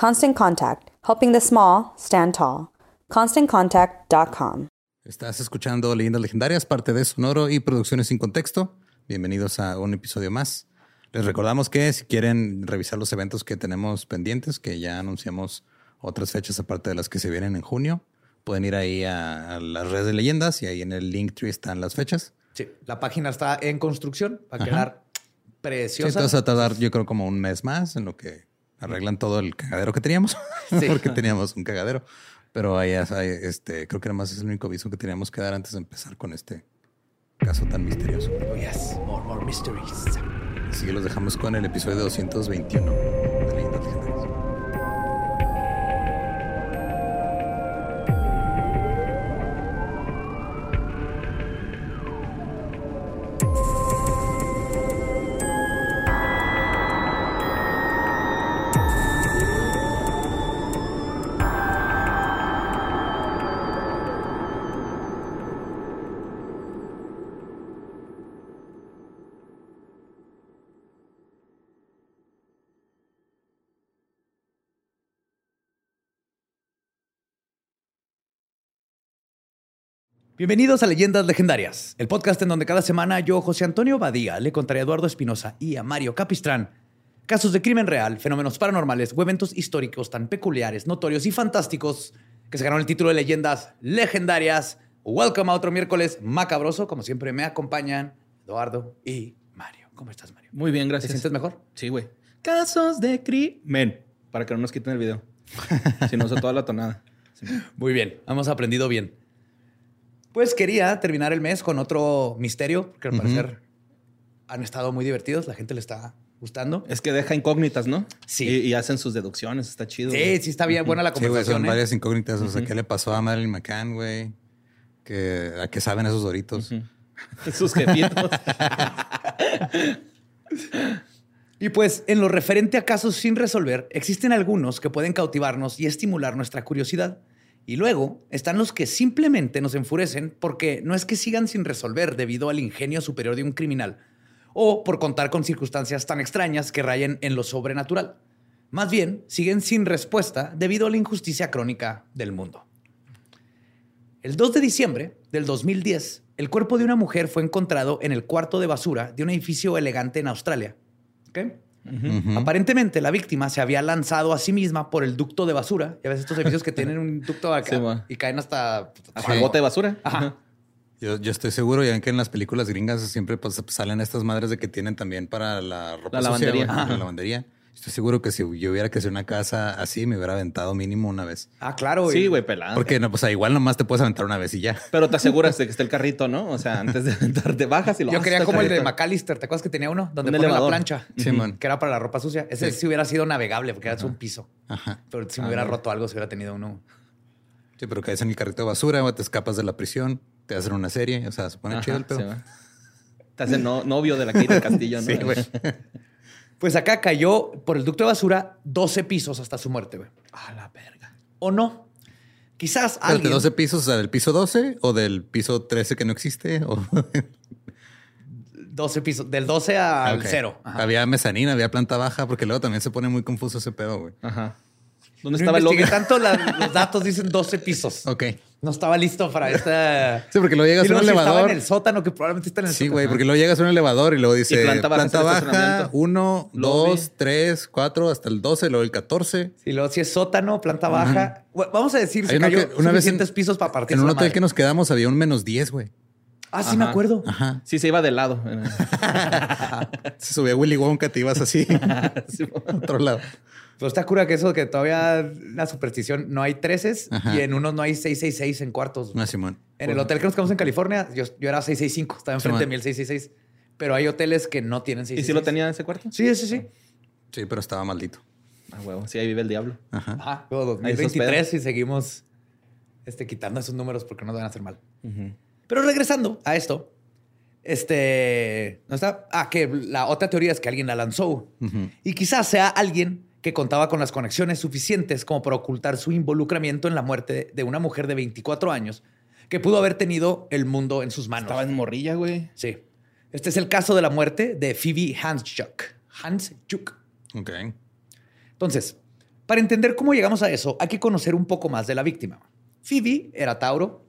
Constant Contact, helping the small stand tall. ConstantContact.com. Estás escuchando Leyendas Legendarias, parte de Sonoro y Producciones sin Contexto. Bienvenidos a un episodio más. Les recordamos que si quieren revisar los eventos que tenemos pendientes, que ya anunciamos otras fechas aparte de las que se vienen en junio, pueden ir ahí a, a las redes de leyendas y ahí en el link tree están las fechas. Sí, la página está en construcción. Va a quedar Sí, preciosa. entonces va a tardar yo creo como un mes más en lo que arreglan todo el cagadero que teníamos, Sí. porque teníamos un cagadero. Pero ahí es- ahí, este, creo que nada más es el único aviso que teníamos que dar antes de empezar con este caso tan misterioso. Oh, yes. More, more mysteries. Así que los dejamos con el episodio 221 de Leyendas Bienvenidos a Leyendas Legendarias, el podcast en donde cada semana yo, José Antonio Badía, le contaré a Eduardo Espinosa y a Mario Capistrán casos de crimen real, fenómenos paranormales o eventos históricos tan peculiares, notorios y fantásticos que se ganaron el título de Leyendas Legendarias. Welcome a otro miércoles macabroso. Como siempre, me acompañan Eduardo y Mario. ¿Cómo estás, Mario? Muy bien, ¿Te gracias. sientes mejor? Sí, güey. Casos de crimen. Para que no nos quiten el video. si no toda la tonada. Sí. Muy bien, hemos aprendido bien. Pues quería terminar el mes con otro misterio, porque al parecer han estado muy divertidos, la gente le está gustando. Es que deja incógnitas, ¿no? Sí. Y, y hacen sus deducciones. Está chido. Sí, güey. sí está bien buena la Sí, güey, conversación. son ¿eh? varias incógnitas. O sea, ¿qué le pasó a Marilyn McCann, güey? Que, ¿A qué saben esos doritos? Sus jefitos. Y pues, en lo referente a casos sin resolver, existen algunos que pueden cautivarnos y estimular nuestra curiosidad. Y luego están los que simplemente nos enfurecen porque no es que sigan sin resolver debido al ingenio superior de un criminal o por contar con circunstancias tan extrañas que rayen en lo sobrenatural. Más bien, siguen sin respuesta debido a la injusticia crónica del mundo. El 2 de diciembre del 2010, el cuerpo de una mujer fue encontrado en el cuarto de basura de un edificio elegante en Australia. Aparentemente, la víctima se había lanzado a sí misma por el ducto de basura. Ya ves estos edificios que tienen un ducto acá Sí, y caen hasta... Hasta el bote de basura. Ajá. Yo, yo estoy seguro, ya ven que en las películas gringas siempre pues, salen estas madres de que tienen también para la ropa La lavandería. Ajá. la lavandería. Estoy seguro que si yo hubiera crecido en una casa así, me hubiera aventado mínimo una vez. Ah, claro. Sí, güey, pelada. Porque no, pues igual nomás te puedes aventar una vez y ya. Pero te aseguras de que esté el carrito, ¿no? O sea, antes de entrar, te bajas y lo Yo quería como el de. McAllister. ¿Te acuerdas que tenía uno? Donde Un pone la plancha. Sí, man. Que era para la ropa sucia. Ese sí, hubiera sido navegable porque era un piso. Ajá. Pero si me hubiera roto algo, si hubiera tenido uno. Sí, pero caes en el carrito de basura, güey, te escapas de la prisión, te hacen una serie, o sea, se pone Ajá, chido el pedo. sí. Te hacen no- novio de la Kate del Castillo, ¿no? Sí, güey. Pues acá cayó por el ducto de basura 12 pisos hasta su muerte, güey. A la verga. ¿O no? Quizás Espérate, alguien... 12 pisos, o sea, del piso 12 o del piso 13 que no existe. O... 12 pisos. Del 12 al Ok. 0. Había mezanina, había planta baja, porque luego también se pone muy confuso ese pedo, güey. Ajá. ¿Dónde No estaba el tanto, la- los datos dicen 12 pisos. Ok. No estaba listo para esta... Sí, porque luego llegas a un si estaba elevador. en el sótano, que probablemente está en el Sí, sótano. güey, porque luego llegas a un elevador y luego dice Y planta baja, planta baja, estacionamiento. 1, Lobby. 2, 3, 4, hasta el 12, luego el 14. Y luego si es sótano, planta baja. Vamos a decir, Hay se uno cayó que- una vez en- suficientes pisos para partir En un hotel que nos quedamos había un menos 10, güey. Ah, sí me acuerdo. Ajá. Sí, se iba de lado. Se subía Willy Wonka, te ibas así Sí, a otro lado. Pero está cura que eso que todavía la superstición no hay 13 Ajá. y en unos no hay 666 en cuartos. No, Simón. En el hotel que nos quedamos en California, yo, yo era 665, estaba enfrente Sí, de mí el 666. Pero hay hoteles que no tienen ¿Y 666. si lo tenía en ese cuarto? Sí, sí, sí. Sí, pero estaba maldito. Ah, huevo. Sí, ahí vive el diablo. Ajá. Ajá. Luego Ahí esos 2023 y seguimos este, quitando esos números porque no nos van a hacer mal. Pero regresando a esto, este, ¿no está? Ah, que la otra teoría es que alguien la lanzó y quizás sea alguien que contaba con las conexiones suficientes como para ocultar su involucramiento en la muerte de una mujer de 24 años que pudo haber tenido el mundo en sus manos. Estaba en morrilla, güey. Sí. Este es el caso de la muerte de Phoebe Hansjuk. Hansjuk. Ok. Entonces, para entender cómo llegamos a eso, hay que conocer un poco más de la víctima. Phoebe era Tauro.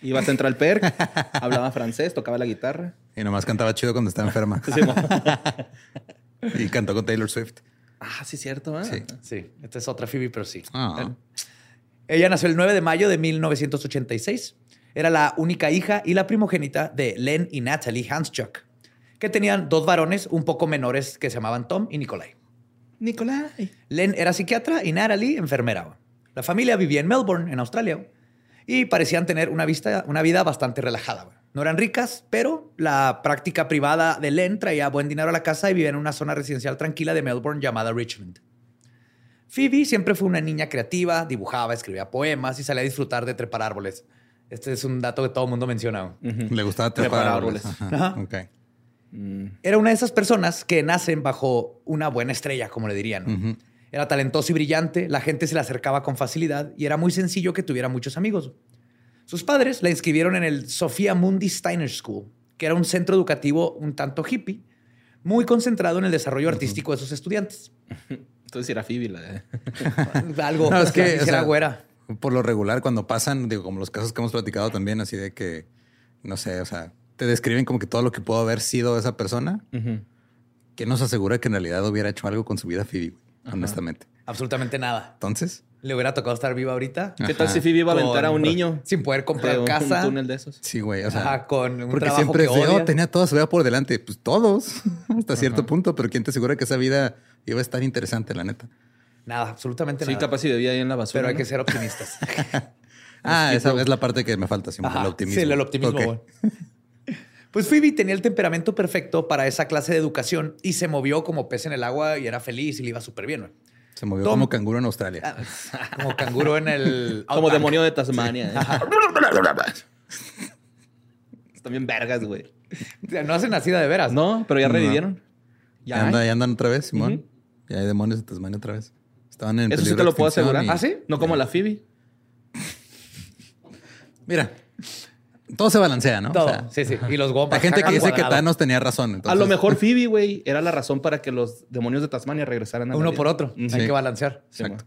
Iba a Central Perk, hablaba francés, tocaba la guitarra. Y nomás cantaba chido cuando estaba enferma. Y cantó con Taylor Swift. Ah, sí, cierto. ¿eh? Sí. Sí, esta es otra Phoebe, pero sí. Ah. Ella nació el 9 de mayo de 1986. Era la única hija y la primogénita de Len y Natalie Hansjuk, que tenían dos varones un poco menores que se llamaban Tom y Nikolai. Nicolai. Len era psiquiatra y Natalie enfermera. La familia vivía en Melbourne, en Australia, y parecían tener una, vista, una vida bastante relajada. No eran ricas, pero la práctica privada de Len traía buen dinero a la casa y vivía en una zona residencial tranquila de Melbourne llamada Richmond. Phoebe siempre fue una niña creativa, dibujaba, escribía poemas y salía a disfrutar de trepar árboles. Este es un dato que todo el mundo menciona. Le gustaba trepar Trepar árboles. árboles. Ajá. Ajá. Ok. Era una de esas personas que nacen bajo una buena estrella, como le dirían. Era talentoso y brillante, la gente se le acercaba con facilidad y era muy sencillo que tuviera muchos amigos. Sus padres la inscribieron en el Sophia Mundi Steiner School, que era un centro educativo un tanto hippie, muy concentrado en el desarrollo artístico de sus estudiantes. Entonces era Phoebe la de... Algo No, es que, o sea, güera. por lo regular, cuando pasan, digo, como los casos que hemos platicado también, así de que, no sé, o sea, te describen como que todo lo que pudo haber sido esa persona, Ujú. que nos asegura que en realidad hubiera hecho algo con su vida Phoebe, güey, honestamente. Absolutamente nada. Entonces, Le hubiera tocado estar viva ahorita. ¿Qué tal si Phoebe iba a aventar a un niño? Sin poder comprar de un, casa. Un túnel de esos. sí, güey, o sea, Ajá, con un porque trabajo siempre que odia. oh, tenía toda su vida por delante. Pues todos, hasta cierto punto, pero ¿quién te asegura que esa vida iba a estar interesante, la neta? Nada, absolutamente Sí, nada. capaz si bebía ahí en la basura. Pero hay ¿no? que ser optimistas. Ah, esa es la parte que me falta siempre, Ajá, el optimismo. Sí, el optimismo. Ok. güey. Pues Phoebe tenía el temperamento perfecto para esa clase de educación y se movió como pez en el agua y era feliz y le iba súper bien. Se movió Tom- como canguro en Australia. Ah, Como canguro en el. Como demonio de Tasmania. ¿eh? Están bien vergas, güey. No hacen nacida de veras. No, pero ya No. revivieron. Ya, anda- ya andan otra vez, Simón. Ya hay demonios de Tasmania otra vez. Estaban en Eso sí te lo puedo asegurar. y- ¿Ah, sí? No como la Phoebe. Mira, todo se balancea, ¿no? Todo. O sea, sí, sí. Y los gomas. la gente que dice que. Thanos tenía razón. A lo mejor Phoebe, güey, era la razón para que los demonios de Tasmania regresaran a la Uno por otro. Hay que balancear. Exacto.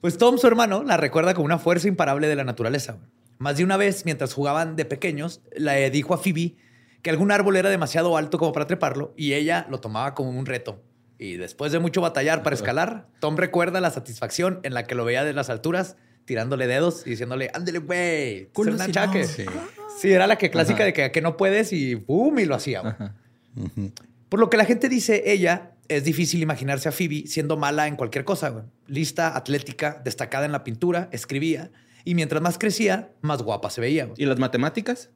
Pues Tom, su hermano, la recuerda como una fuerza imparable de la naturaleza. Más de una vez, mientras jugaban de pequeños, le dijo a Phoebe que algún árbol era demasiado alto como para treparlo y ella lo tomaba como un reto. Y después de mucho batallar para escalar, Tom recuerda la satisfacción en la que lo veía de las alturas, tirándole dedos y diciéndole, ándale, güey, es un achaque. no. Sí. Sí, era la que clásica de que, que no puedes y ¡pum! y lo hacía. güey. Por lo que la gente dice, ella es difícil imaginarse a Phoebe siendo mala en cualquier cosa. güey. Lista, atlética, destacada en la pintura, escribía. Y mientras más crecía, más guapa se veía. güey. ¿Y las matemáticas?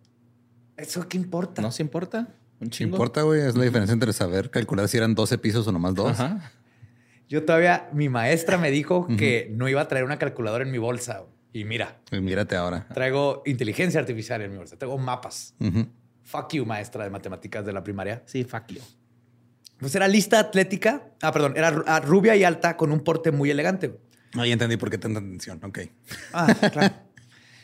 ¿Eso qué importa? ¿No se importa? Un ¿Qué chingo. importa, güey? Es la diferencia entre saber calcular si eran 12 pisos o nomás dos. Ajá. Yo todavía, mi maestra me dijo que no iba a traer una calculadora en mi bolsa. Y mira, Y mírate ahora. traigo inteligencia artificial en mi bolsa. Traigo mapas. Fuck you, maestra de matemáticas de la primaria. Sí, fuck you. Pues era lista atlética. Ah, perdón. Era ah, rubia y alta con un porte muy elegante. güey. Ahí entendí por qué tanta atención. Ok. Ah, claro.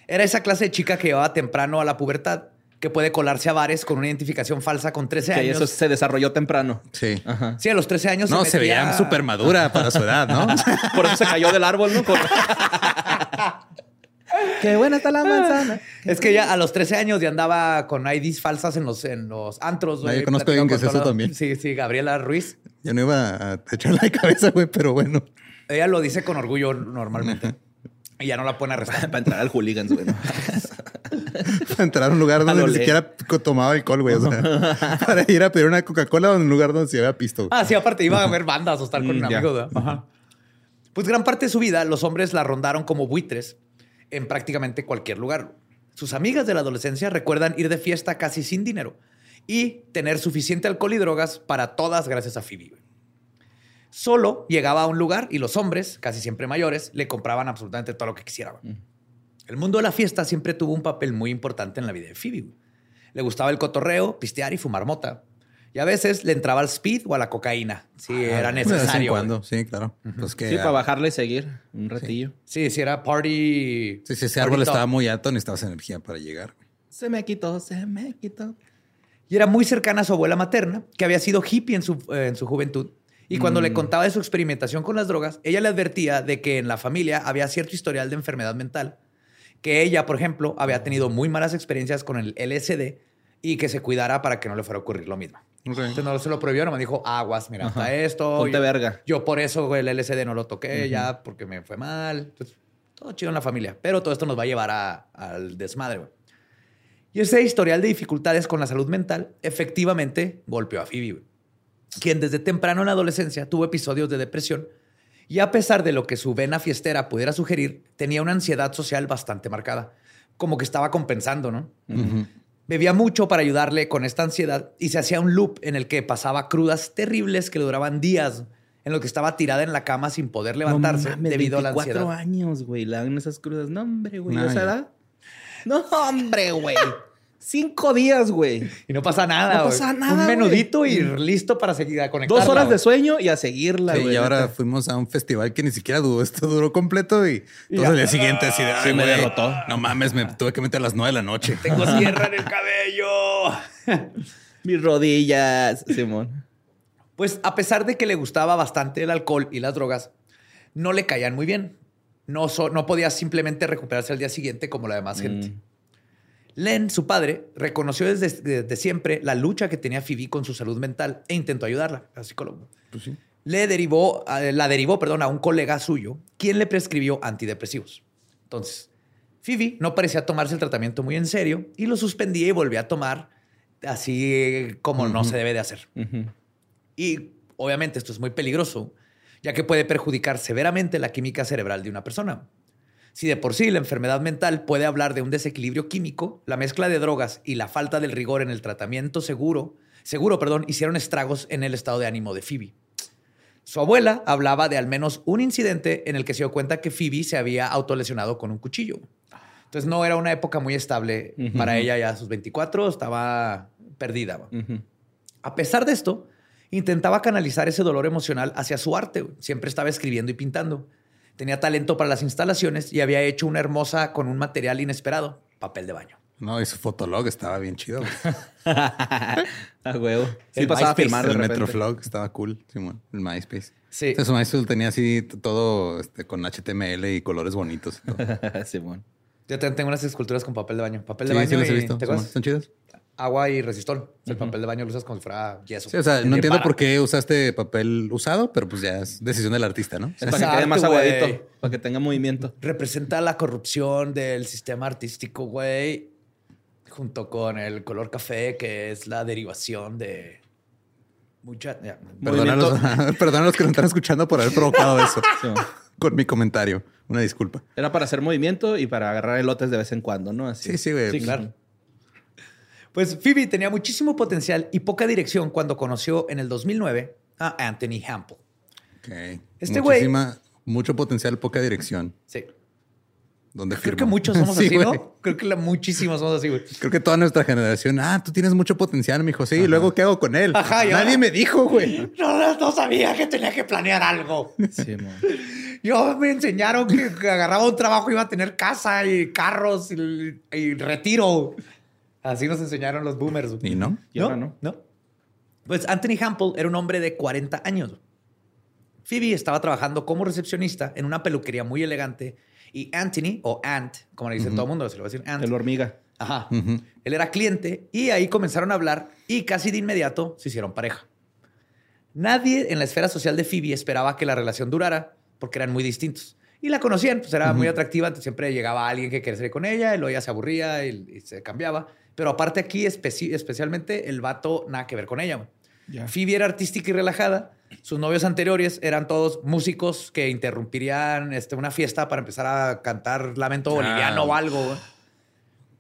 Era esa clase de chica que llevaba temprano a la pubertad, que puede colarse a bares con una identificación falsa con 13 Que años. eso se desarrolló temprano. Sí. Ajá. Sí, a los 13 años No, se metía- veía súper madura para su edad, ¿no? Por eso se cayó del árbol, ¿no? Por- Qué buena está la manzana. Es que ya a los 13 años ya andaba con IDs falsas en los, en los antros. Ah, güey, yo conozco a alguien que con eso todo- Sí, sí, Gabriela Ruiz. Yo no iba a echarle la cabeza, güey, pero bueno. Ella lo dice con orgullo normalmente. y ya no la pueden arrestar. Para entrar al hooligans, güey. entrar a un lugar donde ni siquiera tomaba alcohol, güey. O sea, para ir a pedir una Coca-Cola en un lugar donde se había pisto. güey. Ah, sí, aparte iba a ver bandas o estar con Mm, un amigo. ¿verdad? Ajá. Pues gran parte de su vida los hombres la rondaron como buitres en prácticamente cualquier lugar. Sus amigas de la adolescencia recuerdan ir de fiesta casi sin dinero y tener suficiente alcohol y drogas para todas gracias a Phoebe. Solo llegaba a un lugar y los hombres, casi siempre mayores, le compraban absolutamente todo lo que quisiera. güey. El mundo de la fiesta siempre tuvo un papel muy importante en la vida de Phoebe. Le gustaba el cotorreo, pistear y fumar mota. Y a veces le entraba al speed o a la cocaína. Sí, era Ah, De vez en necesario. cuando, sí, claro. Pues que Sí, ah, para bajarle y seguir un ratillo. Sí, sí, era party. sí, si ese árbol top. estaba muy alto, necesitabas energía para llegar. Se me quitó, se me quitó. Y era muy cercana a su abuela materna, que había sido hippie en su, eh, en su juventud. Y cuando Mm. le contaba de su experimentación con las drogas, ella le advertía de que en la familia había cierto historial de enfermedad mental, que ella, por ejemplo, había tenido muy malas experiencias con el LSD y que se cuidara para que no le fuera a ocurrir lo mismo. Entonces no se lo prohibió, nomás dijo, aguas, mira, hasta esto. Ponte yo, verga. Yo por eso el LSD no lo toqué ya porque me fue mal. Entonces, todo chido en la familia. Pero todo esto nos va a llevar a- al desmadre. güey. Y ese historial de dificultades con la salud mental efectivamente golpeó a Phoebe, güey, quien desde temprano en la adolescencia tuvo episodios de depresión y a pesar de lo que su vena fiestera pudiera sugerir, tenía una ansiedad social bastante marcada, como que estaba compensando, ¿no? Bebía mucho para ayudarle con esta ansiedad y se hacía un loop en el que pasaba crudas terribles que le duraban días, en lo que estaba tirada en la cama sin poder levantarse No mames, debido a la 24 ansiedad. años, güey. Le dan esas crudas. No, hombre, güey. No, ¿Esa edad? No, hombre, güey. Cinco días, güey. Y no pasa nada. No güey. pasa nada, Un güey. menudito y listo para seguir a conectar. Dos horas de sueño y a seguirla, Sí, güey. y ahora fuimos a un festival que ni siquiera duró, esto duró completo y ya. el día siguiente así de, Sí, "Ay, me güey, derrotó". No mames, me tuve que meter a las nueve de la noche. Tengo sierra en el cabello. Mis rodillas, Simón. Pues a pesar de que le gustaba bastante el alcohol y las drogas, no le caían muy bien. No, so- no podía simplemente recuperarse al día siguiente como la demás gente. Len, su padre, reconoció desde, desde siempre la lucha que tenía Phoebe con su salud mental e intentó ayudarla, al psicólogo. Le derivó, eh, la derivó perdón, a un colega suyo, quien le prescribió antidepresivos. Entonces, Phoebe no parecía tomarse el tratamiento muy en serio y lo suspendía y volvía a tomar así como no se debe de hacer. Y obviamente esto es muy peligroso, ya que puede perjudicar severamente la química cerebral de una persona. Si de por sí la enfermedad mental puede hablar de un desequilibrio químico, la mezcla de drogas y la falta del rigor en el tratamiento seguro, seguro, perdón, hicieron estragos en el estado de ánimo de Phoebe. Su abuela hablaba de al menos un incidente en el que se dio cuenta que Phoebe se había autolesionado con un cuchillo. Entonces no era una época muy estable para ella ya a sus 24, estaba perdida. A pesar de esto, intentaba canalizar ese dolor emocional hacia su arte. Siempre estaba escribiendo y pintando. Tenía talento para las instalaciones y había hecho una hermosa con un material inesperado, papel de baño. No, y su fotolog estaba bien chido. A huevo. Sí, El pasaba a MySpace, de el. Metroflog estaba cool, Simón. El MySpace. Sí. Entonces, su MySpace tenía así todo este, con HTML y colores bonitos. Simón. Yo también tengo unas esculturas con papel de baño. Papel de Sí, baño sí los he y- visto. ¿te Simón. acuerdas? ¿Están chidos? Agua y resistol. El papel de baño lo usas como si fuera yeso. Sí, o sea, no entiendo por qué usaste papel usado, pero pues ya es decisión del artista, ¿no? Es para que quede más aguadito. Para que tenga movimiento. Representa la corrupción del sistema artístico, güey. junto con el color café, que es la derivación de mucha... ya. Perdona a los, perdona a los que nos están escuchando por haber provocado eso Sí. con mi comentario. Una disculpa. Era para hacer movimiento y para agarrar elotes de vez en cuando, ¿no? Así. Sí, sí, güey. Sí, claro. Pues Phoebe tenía muchísimo potencial y poca dirección cuando conoció en el 2009 a Anthony Hample. Ok. Este güey- Mucho potencial, poca dirección. Sí. ¿Dónde Creo que muchos somos Sí, así. ¿no? Creo que la, muchísimos somos así, güey. Creo que toda nuestra generación, ah, tú tienes mucho potencial, mijo. Sí, ¿y luego qué hago con él? Ajá, Nadie ahora- me dijo, güey. No, no, no sabía que tenía que planear algo. Sí, mo. Yo me enseñaron que, que agarraba un trabajo iba a tener casa y carros y, y retiro. Así nos enseñaron los boomers. ¿Y no? Y no. No. Pues Anthony Hample era un hombre de 40 años. Phoebe estaba trabajando como recepcionista en una peluquería muy elegante y Anthony, o Ant, como le dice todo el mundo, se lo va a decir Ant. El hormiga. Ajá. Él era cliente y ahí comenzaron a hablar y casi de inmediato se hicieron pareja. Nadie en la esfera social de Phoebe esperaba que la relación durara porque eran muy distintos. Y la conocían, pues era muy atractiva, siempre llegaba alguien que quería salir con ella y luego ella se aburría y, y se cambiaba. Pero aparte aquí, especi- especialmente, el vato nada que ver con ella. Ya. Phoebe era artística y relajada. Sus novios anteriores eran todos músicos que interrumpirían este, una fiesta para empezar a cantar lamento boliviano o algo.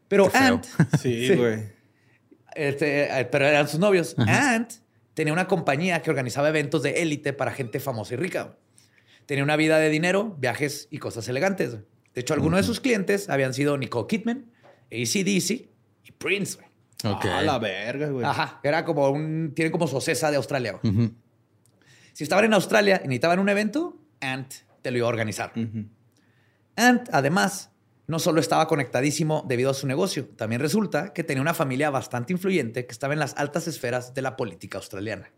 Pero. Ant, Sí, Sí. güey. este, eh, pero eran sus novios. Ant tenía una compañía que organizaba eventos de élite para gente famosa y rica. Tenía una vida de dinero, viajes y cosas elegantes. De hecho, algunos de sus clientes habían sido Nicole Kidman, ACDC y Prince. güey. Ok. A la verga, güey. Ajá, era como un... Tienen como su cesa de Australia. güey. Ujú. Si estaban en Australia y necesitaban un evento, Ant te lo iba a organizar. Ujú. Ant, además, no solo estaba conectadísimo debido a su negocio, también resulta que tenía una familia bastante influyente que estaba en las altas esferas de la política australiana.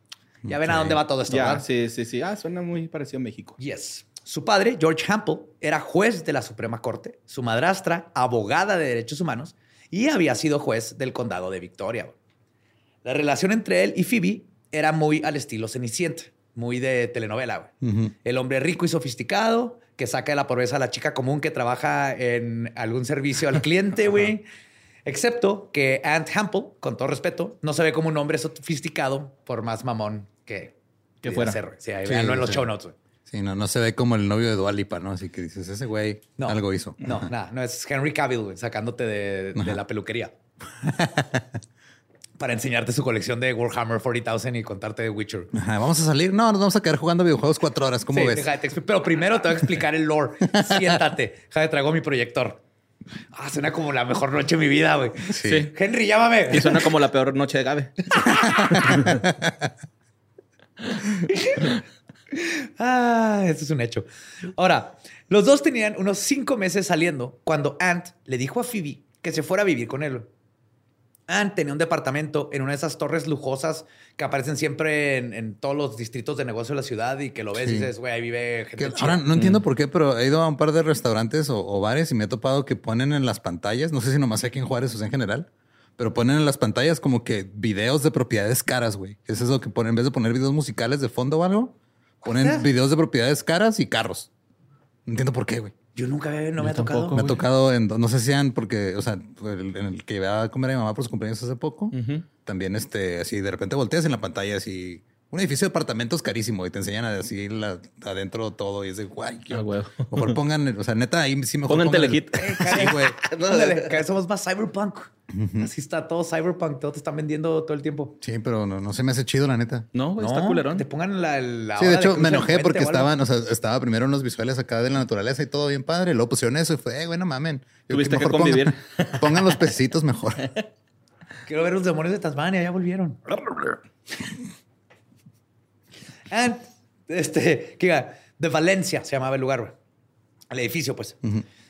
Ya ven a dónde va todo esto, sí, sí, sí. Ah, suena muy parecido a México. Yes. Su padre, George Hample, era juez de la Suprema Corte, su madrastra, abogada de derechos humanos, y había sido juez del condado de Victoria. La relación entre él y Phoebe era muy al estilo Cenicienta, muy de telenovela. El hombre rico y sofisticado que saca de la pobreza a la chica común que trabaja en algún servicio al cliente, güey. Excepto que Ant Hample, con todo respeto, no se ve como un hombre sofisticado por más mamón que, Que fuera. ser. Sí, Sí, en los sí. show notes. Sí, no, no se ve como el novio de Dualipa, ¿no? Así que dices, ese güey No. algo hizo. No, nada, no es Henry Cavill, güey, sacándote de, de la peluquería. Para enseñarte su colección de Warhammer 40,000 y contarte de Witcher. Ajá, vamos a salir. No, nos vamos a quedar jugando videojuegos cuatro horas. ¿Cómo Sí, ves? deja te pero primero te voy a explicar el lore. Siéntate. Déjame traigo mi proyector. Ah, suena como la mejor noche de mi vida, güey. Sí. Sí. Henry, llámame. Y suena como la peor noche de Gabe. Ah, eso es un hecho. Ahora, los dos tenían unos cinco meses saliendo cuando Ant le dijo a Phoebe que se fuera a vivir con él. Ant tenía un departamento en una de esas torres lujosas que aparecen siempre en, en todos los distritos de negocio de la ciudad y que lo ves y dices, güey, ahí vive gente ahora no entiendo por qué, pero he ido a un par de restaurantes o, o bares y me he topado que ponen en las pantallas, no sé si nomás aquí en Juárez o sea en general, pero ponen en las pantallas como que videos de propiedades caras, güey. Es eso que ponen, en vez de poner videos musicales de fondo o algo, ponen videos de propiedades caras y carros. No entiendo por qué, güey. Yo nunca había- no me ha tampoco, tocado. Me ha tocado en, no sé si sean porque, o sea, el- en el que iba a comer a mi mamá por su cumpleaños hace poco, también este, así de repente volteas en la pantalla así, un edificio de apartamentos carísimo y te enseñan a así la- adentro todo y es de guay. Ah, huevo. Mejor pongan, o sea, neta, ahí sí mejor Pongan pongan el- Telehit. Sí, güey. Somos más cyberpunk. Así está todo cyberpunk, todo te están vendiendo todo el tiempo. Sí, pero no, no se me hace chido, la neta. No, güey, está culerón. Te pongan la, la Sí, hora de hecho, me enojé porque estaban, o sea, estaba primero unos visuales acá de la naturaleza y todo bien padre. Luego pusieron eso y fue, eh, güey, no mamen. Yo Tuviste que mejor convivir. Pongan, pongan los pececitos mejor. Quiero ver los demonios de Tasmania, ya volvieron. And, este, que de Valencia se llamaba el lugar, güey. El edificio, pues.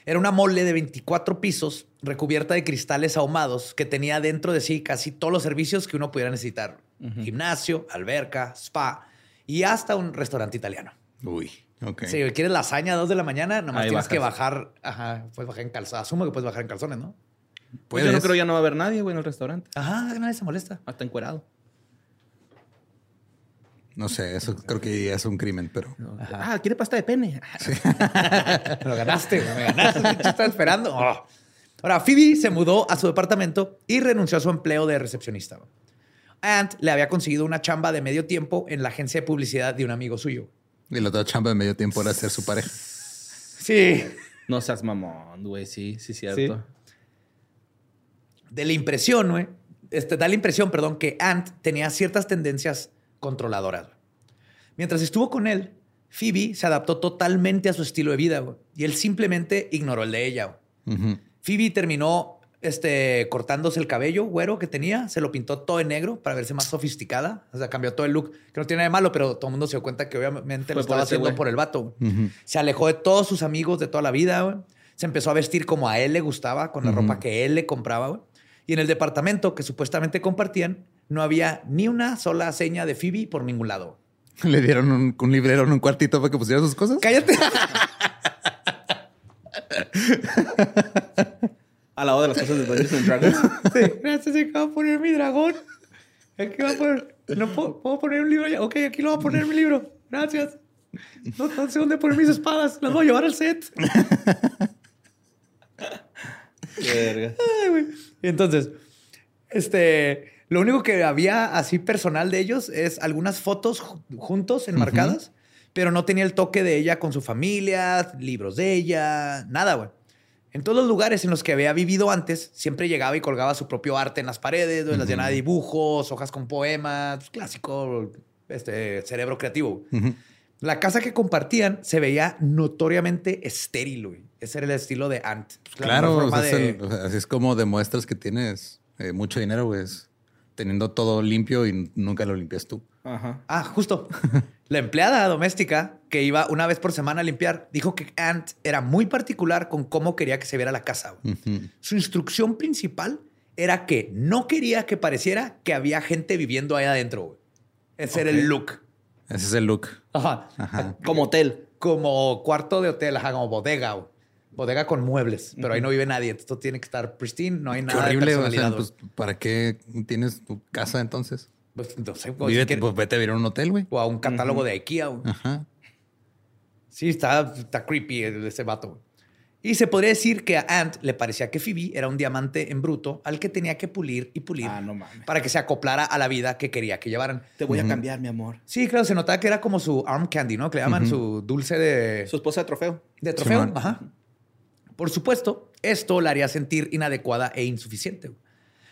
Era una mole de 24 pisos recubierta de cristales ahumados que tenía dentro de sí casi todos los servicios que uno pudiera necesitar. Gimnasio, alberca, spa y hasta un restaurante italiano. Uy, ok. Si quieres lasaña a 2 de la mañana, nomás Ahí tienes que bajar. Ajá, puedes bajar en calzones. Asumo que puedes bajar en calzones, ¿no? Pues yo no creo ya no va a haber nadie, güey, en el restaurante. Ajá, nadie se molesta. Hasta encuerado. No sé, eso creo que es un crimen, pero... Ah, ¿quiere pasta de pene? Lo ganaste, güey, me ganaste. ¿Qué estaba esperando? Oh. Ahora, Phoebe se mudó a su departamento y renunció a su empleo de recepcionista. Ant le había conseguido una chamba de medio tiempo en la agencia de publicidad de un amigo suyo. Y la otra chamba de medio tiempo era ser su pareja. Sí. No seas mamón, güey. Sí, sí, cierto. De la impresión, güey. Este, da la impresión, perdón, que Ant tenía ciertas tendencias controladoras. Mientras estuvo con él, Phoebe se adaptó totalmente a su estilo de vida güey, y él simplemente ignoró el de ella. Phoebe terminó este, cortándose el cabello güero que tenía, se lo pintó todo en negro para verse más sofisticada. O sea, cambió todo el look, que no tiene nada de malo, pero todo el mundo se dio cuenta que obviamente lo Fue estaba haciendo güey. por el vato. Se alejó de todos sus amigos de toda la vida. güey. Se empezó a vestir como a él le gustaba, con la ropa que él le compraba. güey. Y en el departamento que supuestamente compartían, no había ni una sola seña de Phoebe por ningún lado. Le dieron un, un librero en un cuartito para que pusiera sus cosas. Cállate. Al lado de las cosas de Dungeons and Dragons. Sí, gracias, aquí voy a poner mi dragón. Aquí voy a poner. No puedo, ¿puedo poner un libro ya. Ok, aquí lo voy a poner mi libro. Gracias. No, no sé dónde poner mis espadas. Las voy a llevar al set. Verga. Ay, güey. Y entonces, este, lo único que había así personal de ellos es algunas fotos ju- juntos enmarcadas, pero no tenía el toque de ella con su familia, libros de ella, nada, güey. En todos los lugares en los que había vivido antes, siempre llegaba y colgaba su propio arte en las paredes, güey, las llenaba de dibujos, hojas con poemas, clásico, este, cerebro creativo. Ujú. La casa que compartían se veía notoriamente estéril, güey. Ese era el estilo de Ant. Pues, la Claro, mejor o sea, es de- el- o sea, así es como demuestras que tienes eh, mucho dinero, güey. es Teniendo todo limpio y nunca lo limpias tú. Ajá. Ah, justo. La empleada doméstica que iba una vez por semana a limpiar dijo que Ant era muy particular con cómo quería que se viera la casa. Su instrucción principal era que no quería que pareciera que había gente viviendo ahí adentro. Ese era el look. Ese es el look. Ajá. Ajá. Como hotel. Como cuarto de hotel, ajá, como bodega. Bodega con muebles, pero ahí no vive nadie. Esto tiene que estar pristine, no hay Qué nada horrible. de o sea, pues, ¿Para qué tienes tu casa entonces? Pues, no sé, güey, si pues vete a vivir a un hotel, güey. o a un catálogo de IKEA. güey. Ajá. Sí, está, está creepy ese vato. güey. Y se podría decir que a Ant le parecía que Phoebe era un diamante en bruto al que tenía que pulir y pulir Ah, no mames. para que se acoplara a la vida que quería que llevaran. Te voy a cambiar, mi amor. Sí, claro, se notaba que era como su arm candy, ¿no? Que le llaman su dulce de, Su esposa de trofeo. de trofeo. Simón. Ajá. Por supuesto, esto la haría sentir inadecuada e insuficiente.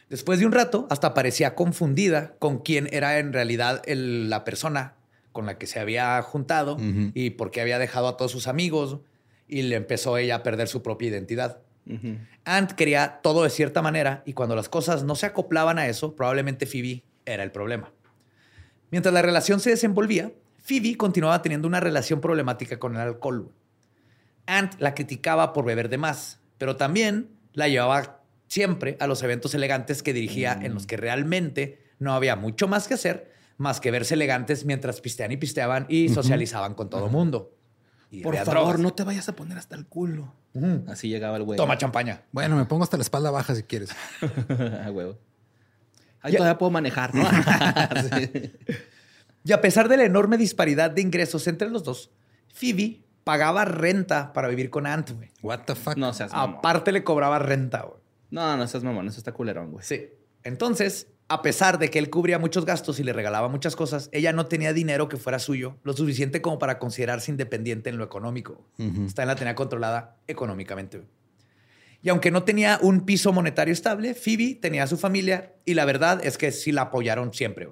Después de un rato, hasta parecía confundida con quién era en realidad el- la persona con la que se había juntado y por qué había dejado a todos sus amigos y le empezó ella a perder su propia identidad. Ujú. Ant quería todo de cierta manera y cuando las cosas no se acoplaban a eso, probablemente Phoebe era el problema. Mientras la relación se desenvolvía, Phoebe continuaba teniendo una relación problemática con el alcohol. Ant la criticaba por beber de más, pero también la llevaba siempre a los eventos elegantes que dirigía en los que realmente no había mucho más que hacer más que verse elegantes mientras pistean y pisteaban y socializaban con todo el mundo. Y Por favor, drogas. no te vayas a poner hasta el culo. Así llegaba el güey. Toma champaña. Bueno, me pongo hasta la espalda baja si quieres. a huevo. Ahí Ya- todavía puedo manejar, ¿no? Sí. Y a pesar de la enorme disparidad de ingresos entre los dos, Phoebe pagaba renta para vivir con Ant, güey. What the fuck? No seas mamón. Aparte le cobraba renta, güey. No, no seas mamón. Eso está culerón, güey. Sí. Entonces, a pesar de que él cubría muchos gastos y le regalaba muchas cosas, ella no tenía dinero que fuera suyo, lo suficiente como para considerarse independiente en lo económico. Ujú. Esta la tenía controlada económicamente. Y aunque no tenía un piso monetario estable, Phoebe tenía a su familia y la verdad es que sí la apoyaron siempre.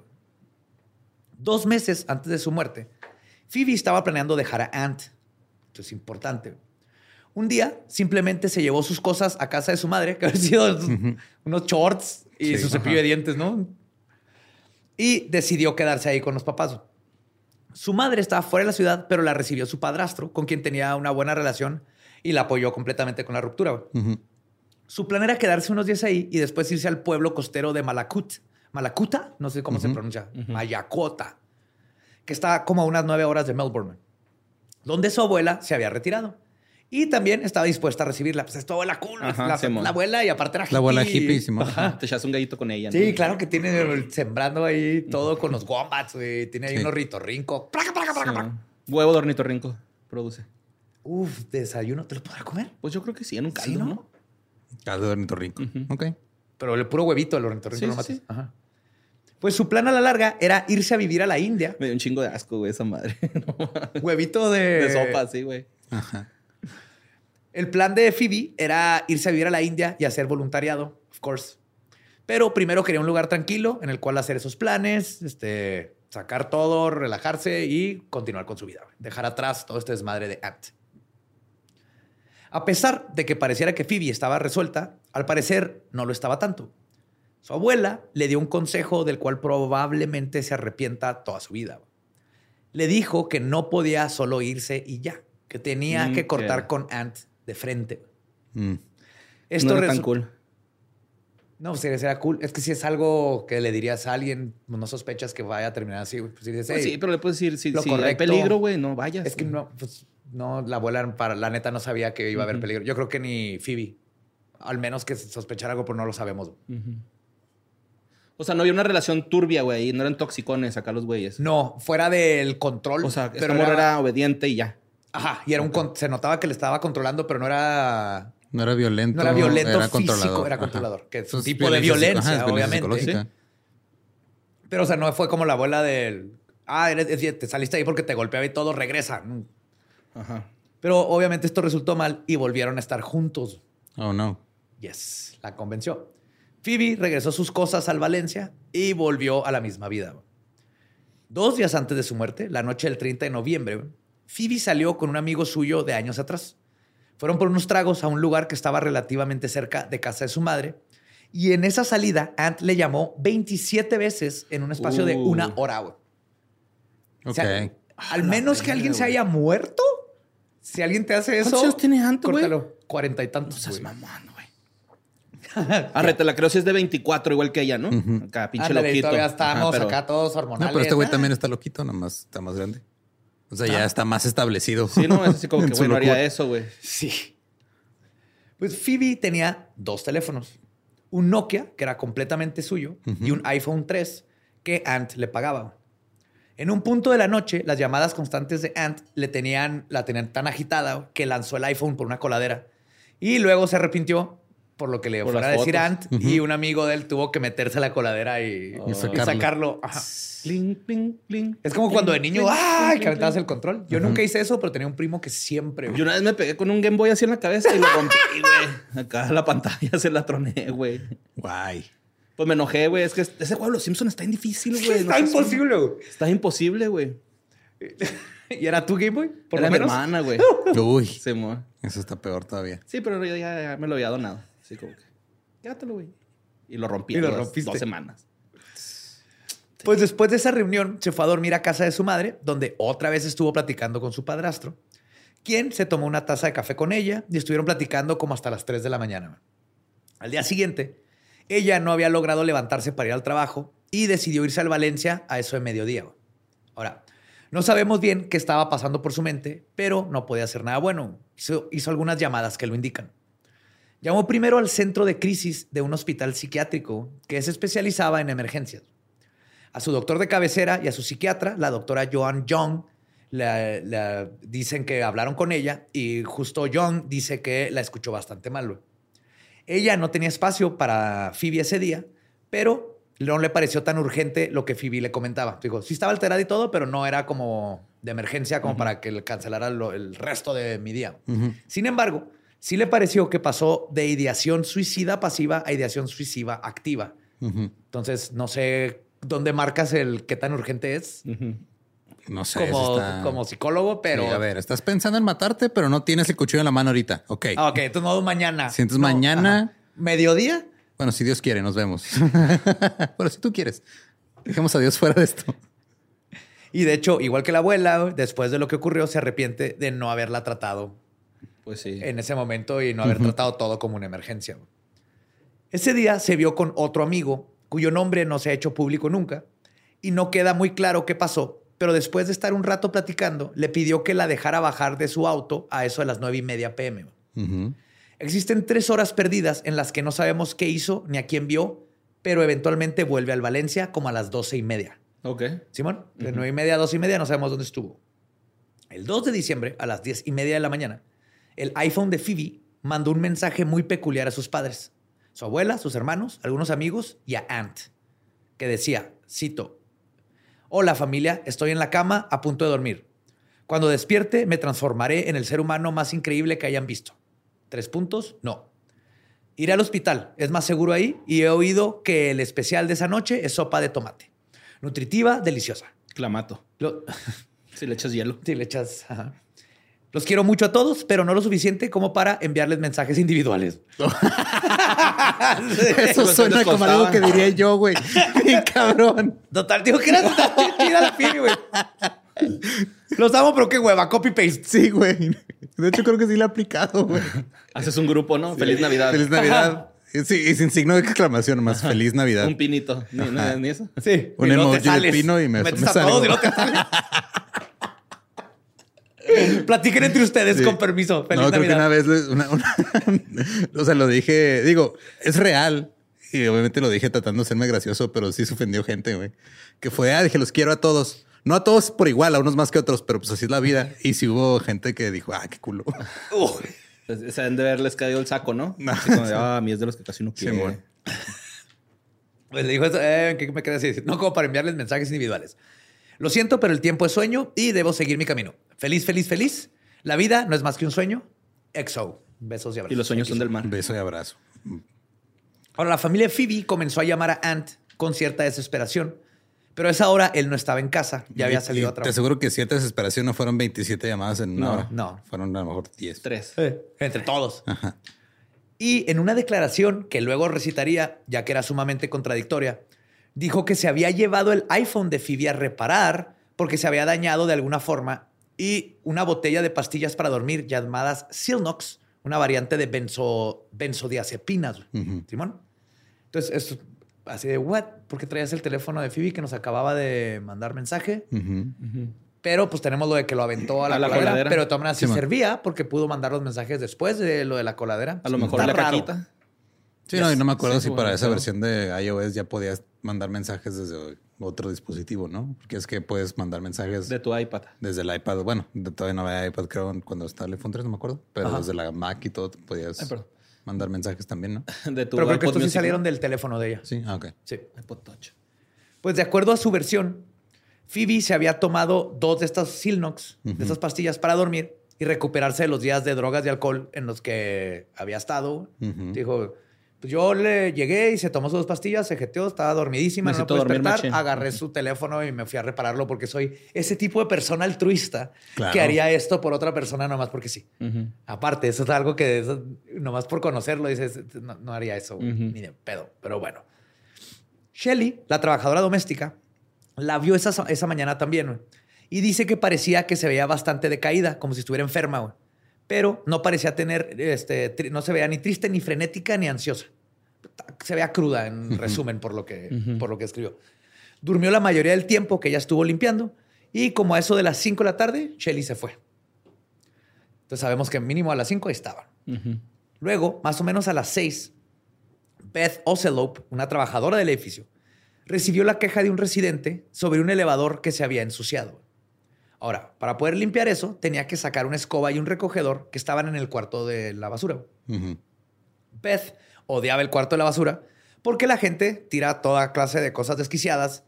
Dos meses antes de su muerte, Phoebe estaba planeando dejar a Ant. Esto es importante. Un día simplemente se llevó sus cosas a casa de su madre, que habían sido unos shorts y Sí, su cepillo ajá. de dientes, ¿no? Y decidió quedarse ahí con los papás. Su madre estaba fuera de la ciudad, pero la recibió su padrastro, con quien tenía una buena relación y la apoyó completamente con la ruptura. Su plan era quedarse unos días ahí y después irse al pueblo costero de Malacut. Malacuta, no sé cómo se pronuncia, Mayacota, que está como a unas nueve horas de Melbourne, donde su abuela se había retirado. Y también estaba dispuesta a recibirla. Pues es tu abuela cool, Ajá, la, la abuela y aparte era La abuela hippie. hippie, Simón. Te echas un gallito con ella, ¿no? Sí, claro que tiene sembrando ahí todo con los wombats, güey. Tiene ahí Sí. unos ritorrinco. Placa, placa, placa, placa. Sí. Huevo de ornitorrinco produce. Uf, desayuno. ¿Te lo podrá comer? Pues yo creo que sí, en un caldo, Sí, ¿no? ¿no? Caldo de ornitorrinco. Ok. Pero el puro huevito del ornitorrinco Sí, no sí, matas. sí. Ajá. Pues su plan a la larga era irse a vivir a la India. Me dio un chingo de asco, güey, esa madre. No. Huevito de... de sopa, sí, güey. Ajá. El plan de Phoebe era irse a vivir a la India y hacer voluntariado, of course. Pero primero quería un lugar tranquilo en el cual hacer esos planes, este, sacar todo, relajarse y continuar con su vida. Dejar atrás todo este desmadre de Ant. A pesar de que pareciera que Phoebe estaba resuelta, al parecer no lo estaba tanto. Su abuela le dio un consejo del cual probablemente se arrepienta toda su vida. Le dijo que no podía solo irse y ya, que tenía Mm, que cortar con Ant de frente. Mm. Esto no era tan cool. No, pues sería, sería cool. Es que si es algo que le dirías a alguien, pues, no sospechas que vaya a terminar así. Pues si dices, Pues "Hey, sí, pero le puedes decir, si, lo si hay correcto. peligro, güey, no vayas. es que no, pues no, la abuela para la neta no sabía que iba a haber peligro. Yo creo que ni Phoebe. Al menos que sospechara algo, pero no lo sabemos. O sea, no había una relación turbia, güey. y No eran toxicones acá los güeyes. No, fuera del control. O sea, esta pero morra era, era obediente y ya. Ajá, y era un con- se notaba que le estaba controlando, pero no era No era violento. no era violento era físico, controlador. era Ajá. controlador, que es un tipo de violencia, ajá, obviamente. Pero, o sea, no fue como la abuela del. Ah, eres- es- te saliste ahí porque te golpeaba y todo, regresa. Ajá. Pero obviamente esto resultó mal y volvieron a estar juntos. Oh, no. Yes, la convenció. Phoebe regresó sus cosas al Valencia y volvió a la misma vida. Dos días antes de su muerte, la noche del 30 de noviembre, Phoebe salió con un amigo suyo de años atrás. Fueron por unos tragos a un lugar que estaba relativamente cerca de casa de su madre. Y en esa salida, Ant le llamó 27 veces en un espacio de una hora. O Ok. sea, al menos que alguien se haya muerto. Si alguien te hace eso. ¿Cuántos años tiene Ant, güey? Córtalo. Cuarenta y tantos. No seas mamón, güey. Arre, te la creo si es de 24, igual que ella, ¿no? Acá, pinche loquito. todavía Ajá, estamos pero- acá todos hormonales. No, pero este güey Ah, también está loquito, nada más está más grande. O sea, ya está más establecido. Sí, no, es así como que, güey, no haría eso, güey. Sí. Pues Phoebe tenía dos teléfonos. Un Nokia, que era completamente suyo, y un iPhone 3, que Ant le pagaba. En un punto de la noche, las llamadas constantes de Ant le tenían, la tenían tan agitada que lanzó el iPhone por una coladera. Y luego se arrepintió por lo que le fuera a decir. Ant. Y un amigo de él tuvo que meterse a la coladera y, sacarlo. sacarlo. Ajá. Es como cuando de niño, ¡ay! que aventabas el control. Yo nunca hice eso, pero tenía un primo que siempre. Yo una vez me pegué con un Game Boy así en la cabeza y lo rompí, güey. Acá la pantalla se la troné, güey. Guay. Pues me enojé, güey. Es que ese juego de los Simpsons está difícil, güey. No Está imposible, güey. Está imposible, güey. ¿Y era tu Game Boy? Por Era lo mi hermana, güey. Uy, Se eso está peor todavía. Sí, pero yo ya, ya me lo había donado. Así como que, quédatelo, güey. Y lo rompí Y lo rompiste. dos semanas. Pues después de esa reunión, se fue a dormir a casa de su madre, donde otra vez estuvo platicando con su padrastro, quien se tomó una taza de café con ella y estuvieron platicando como hasta las 3 de la mañana. Al día siguiente, ella no había logrado levantarse para ir al trabajo y decidió irse al Valencia a eso de mediodía. Ahora, no sabemos bien qué estaba pasando por su mente, pero no podía hacer nada bueno. Hizo, hizo algunas llamadas que lo indican. Llamó primero al centro de crisis de un hospital psiquiátrico que se especializaba en emergencias. A su doctor de cabecera y a su psiquiatra, la doctora Joan Young, la- la- dicen que hablaron con ella y justo Young dice que la escuchó bastante mal. Ella no tenía espacio para Phoebe ese día, pero no le pareció tan urgente lo que Phoebe le comentaba. Digo, sí estaba alterada y todo, pero no era como de emergencia como para que le cancelara lo- el resto de mi día. Sin embargo, sí le pareció que pasó de ideación suicida pasiva a ideación suicida activa. Entonces, no sé dónde marcas el qué tan urgente es. No sé. como, eso está- como psicólogo, pero... Sí, a ver, estás pensando en matarte, pero no tienes el cuchillo en la mano ahorita. Ok. Ah, ok, entonces no mañana. Si entonces No, mañana- ajá. ¿Mediodía? Bueno, si Dios quiere, nos vemos. pero si tú quieres, dejemos a Dios fuera de esto. Y de hecho, igual que la abuela, después de lo que ocurrió, se arrepiente de no haberla tratado Pues sí. en ese momento y no haber tratado todo como una emergencia. Ese día se vio con otro amigo cuyo nombre no se ha hecho público nunca y no queda muy claro qué pasó, pero después de estar un rato platicando, le pidió que la dejara bajar de su auto a eso de las nueve y media pm. Existen tres horas perdidas en las que no sabemos qué hizo ni a quién vio, pero eventualmente vuelve al Valencia como a las doce y media. Ok. Simón, de nueve y media a dos y media no sabemos dónde estuvo. El 2 de diciembre, a las diez y media de la mañana, el iPhone de Phoebe mandó un mensaje muy peculiar a sus padres, su abuela, sus hermanos, algunos amigos y a Ant, que decía, cito, Hola familia, estoy en la cama a punto de dormir. Cuando despierte me transformaré en el ser humano más increíble que hayan visto. Tres puntos, no. Iré al hospital, es más seguro ahí y he oído que el especial de esa noche es sopa de tomate. Nutritiva, deliciosa. Clamato. Lo- Si le echas hielo. Sí, le echas. ajá. Los quiero mucho a todos, pero no lo suficiente como para enviarles mensajes individuales. Eso Pues, suena ¿cuántos como algo que diría yo, güey. Bien cabrón. Total, digo que era chida la Phoebe, güey. Los amo, pero qué hueva, copy paste. Sí, güey. De hecho, creo que sí lo he aplicado, güey. Haces un grupo, ¿no? Feliz Navidad. Feliz Navidad. Sí, y sin signo de exclamación, más feliz Navidad. Un pinito. Ni, ni- eso. Sí. Un emoji de pino y me- Metes me a salgo. todos y no te sales. Platiquen entre ustedes Sí. con permiso. Feliz no, creo que una vez, les- una- una- o sea, lo dije, digo, es real. Y obviamente lo dije tratando de serme gracioso, pero sí se ofendió gente, güey. Que fue, ah, dije, los quiero a todos. No a todos por igual, a unos más que otros, pero pues así es la vida. Y sí hubo gente que dijo, ah, qué culo. Uy. Se han de haberles caído el saco, ¿no? No. Así como de, ah, a mí es de los que casi no Sí, quiere. bueno. Pues le dijo eso, eh, ¿qué me querías decir? No como para enviarles mensajes individuales. Lo siento, pero el tiempo es sueño y debo seguir mi camino. Feliz, feliz, feliz. La vida no es más que un sueño. EXO. Besos y abrazos. y los sueños son del mar. Beso y abrazo. Ahora, la familia Phoebe comenzó a llamar a Ant con cierta desesperación, pero a esa hora él no estaba en casa, ya había salido y a Te trabajar. aseguro que cierta desesperación no fueron 27 llamadas en una No, hora. no. Fueron a lo mejor 10. Tres. Eh, entre todos. Y en una declaración que luego recitaría, ya que era sumamente contradictoria, dijo que se había llevado el iPhone de Phoebe a reparar porque se había dañado de alguna forma y una botella de pastillas para dormir llamadas Silnox, una variante de benzo, benzodiazepinas. Ujú. Simón. Entonces, es así de, ¿what? ¿Por qué traías el teléfono de Phoebe que nos acaba de mandar mensaje? Pero pues tenemos lo de que lo aventó a la, A la coladera, coladera. pero de todas maneras sí servía porque pudo mandar los mensajes después de lo de la coladera. A lo mejor Está la raro. caquita. Sí, no, y no me acuerdo Sí, si para esa pero- versión de iOS ya podías mandar mensajes desde otro dispositivo, ¿no? Porque es que puedes mandar mensajes De tu iPad. desde el iPad. Bueno, de- todavía no había iPad, creo, cuando estaba el iPhone 3, no me acuerdo. Pero Ajá. desde la Mac y todo podías Ay, mandar mensajes también, ¿no? De tu Pero creo que estos sí salieron del teléfono de ella. Sí, ah, ok. Sí. iPod Touch. Pues de acuerdo a su versión, Phoebe se había tomado dos de estas Silnox, de estas pastillas para dormir y recuperarse de los días de drogas y alcohol en los que había estado. Dijo, yo le llegué y se tomó sus dos pastillas, se jeteó, estaba dormidísima, no pude despertar. machín. Agarré su teléfono y me fui a repararlo porque soy ese tipo de persona altruista Claro. que haría esto por otra persona nomás porque sí. Aparte, eso es algo que eso- nomás por conocerlo dices, no, no haría eso, ni de pedo. Pero bueno. Shelly, la trabajadora doméstica, la vio esa, esa mañana también, Y dice que parecía que se veía bastante decaída, como si estuviera enferma. Pero no parecía tener, este, no se veía ni triste, ni frenética, ni ansiosa. Se veía cruda, en resumen, por lo que, por lo que escribió. Durmió la mayoría del tiempo que ella estuvo limpiando y como a eso de las 5 de la tarde, Shelly se fue. Entonces sabemos que mínimo a las 5 estaban. Ujú. Luego, más o menos a las 6, Beth Ocelope, una trabajadora del edificio, recibió la queja de un residente sobre un elevador que se había ensuciado. Ahora, para poder limpiar eso, tenía que sacar una escoba y un recogedor que estaban en el cuarto de la basura. Beth odiaba el cuarto de la basura porque la gente tira toda clase de cosas desquiciadas,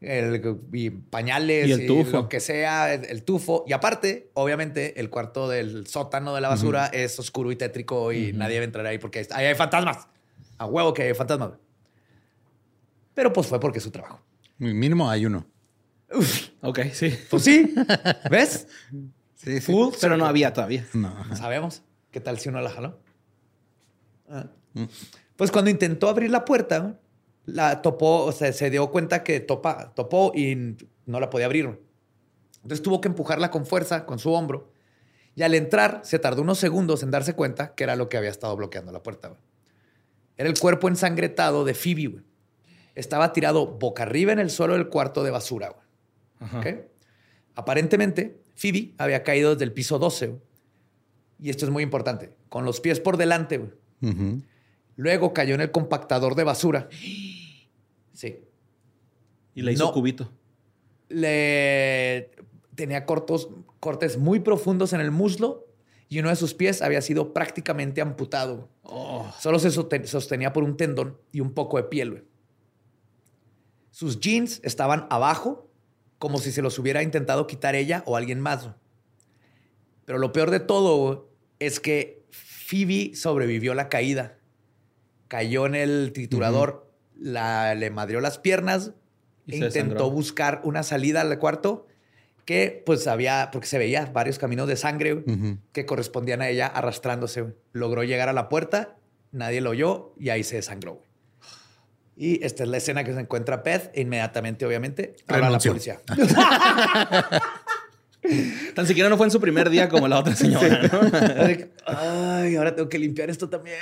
el- y pañales Y el tufo. lo que sea, el, el tufo. Y aparte, obviamente, el cuarto del sótano de la basura es oscuro y tétrico y nadie va a entrar ahí porque ahí hay fantasmas. A huevo que hay fantasmas. Pero pues fue porque es su trabajo. Mínimo hay uno. Ok, sí. Pues sí, ¿ves? Sí, sí. Full Pero no había todavía. No. Sabemos. ¿Qué tal si uno la jaló? Ah. Pues cuando intentó abrir la puerta, la topó, o sea, se dio cuenta que topa, topó y no la podía abrir. Entonces tuvo que empujarla con fuerza, con su hombro. Y al entrar, se tardó unos segundos en darse cuenta que era lo que había estado bloqueando la puerta. Era el cuerpo ensangretado de Phoebe. Estaba tirado boca arriba en el suelo del cuarto de basura. Aparentemente, Phoebe había caído desde el piso 12. güey. Y esto es muy importante. Con los pies por delante. Luego cayó en el compactador de basura. Sí. Y le hizo No. cubito. Le tenía cortos, cortes muy profundos en el muslo y uno de sus pies había sido prácticamente amputado. Oh. Solo se soste- sostenía por un tendón y un poco de piel. Sus jeans estaban abajo, como si se los hubiera intentado quitar ella o alguien más. Pero lo peor de todo es que Phoebe sobrevivió la caída. Cayó en el triturador, la, le madrió las piernas e intentó desangró. buscar una salida al cuarto que pues había, porque se veía varios caminos de sangre que correspondían a ella arrastrándose. Logró llegar a la puerta, nadie lo oyó y ahí se desangró. Y esta es la escena que se encuentra Beth e inmediatamente, obviamente, habla la policía. Tan siquiera no fue en su primer día como la otra señora, Ay, ahora tengo que limpiar esto también.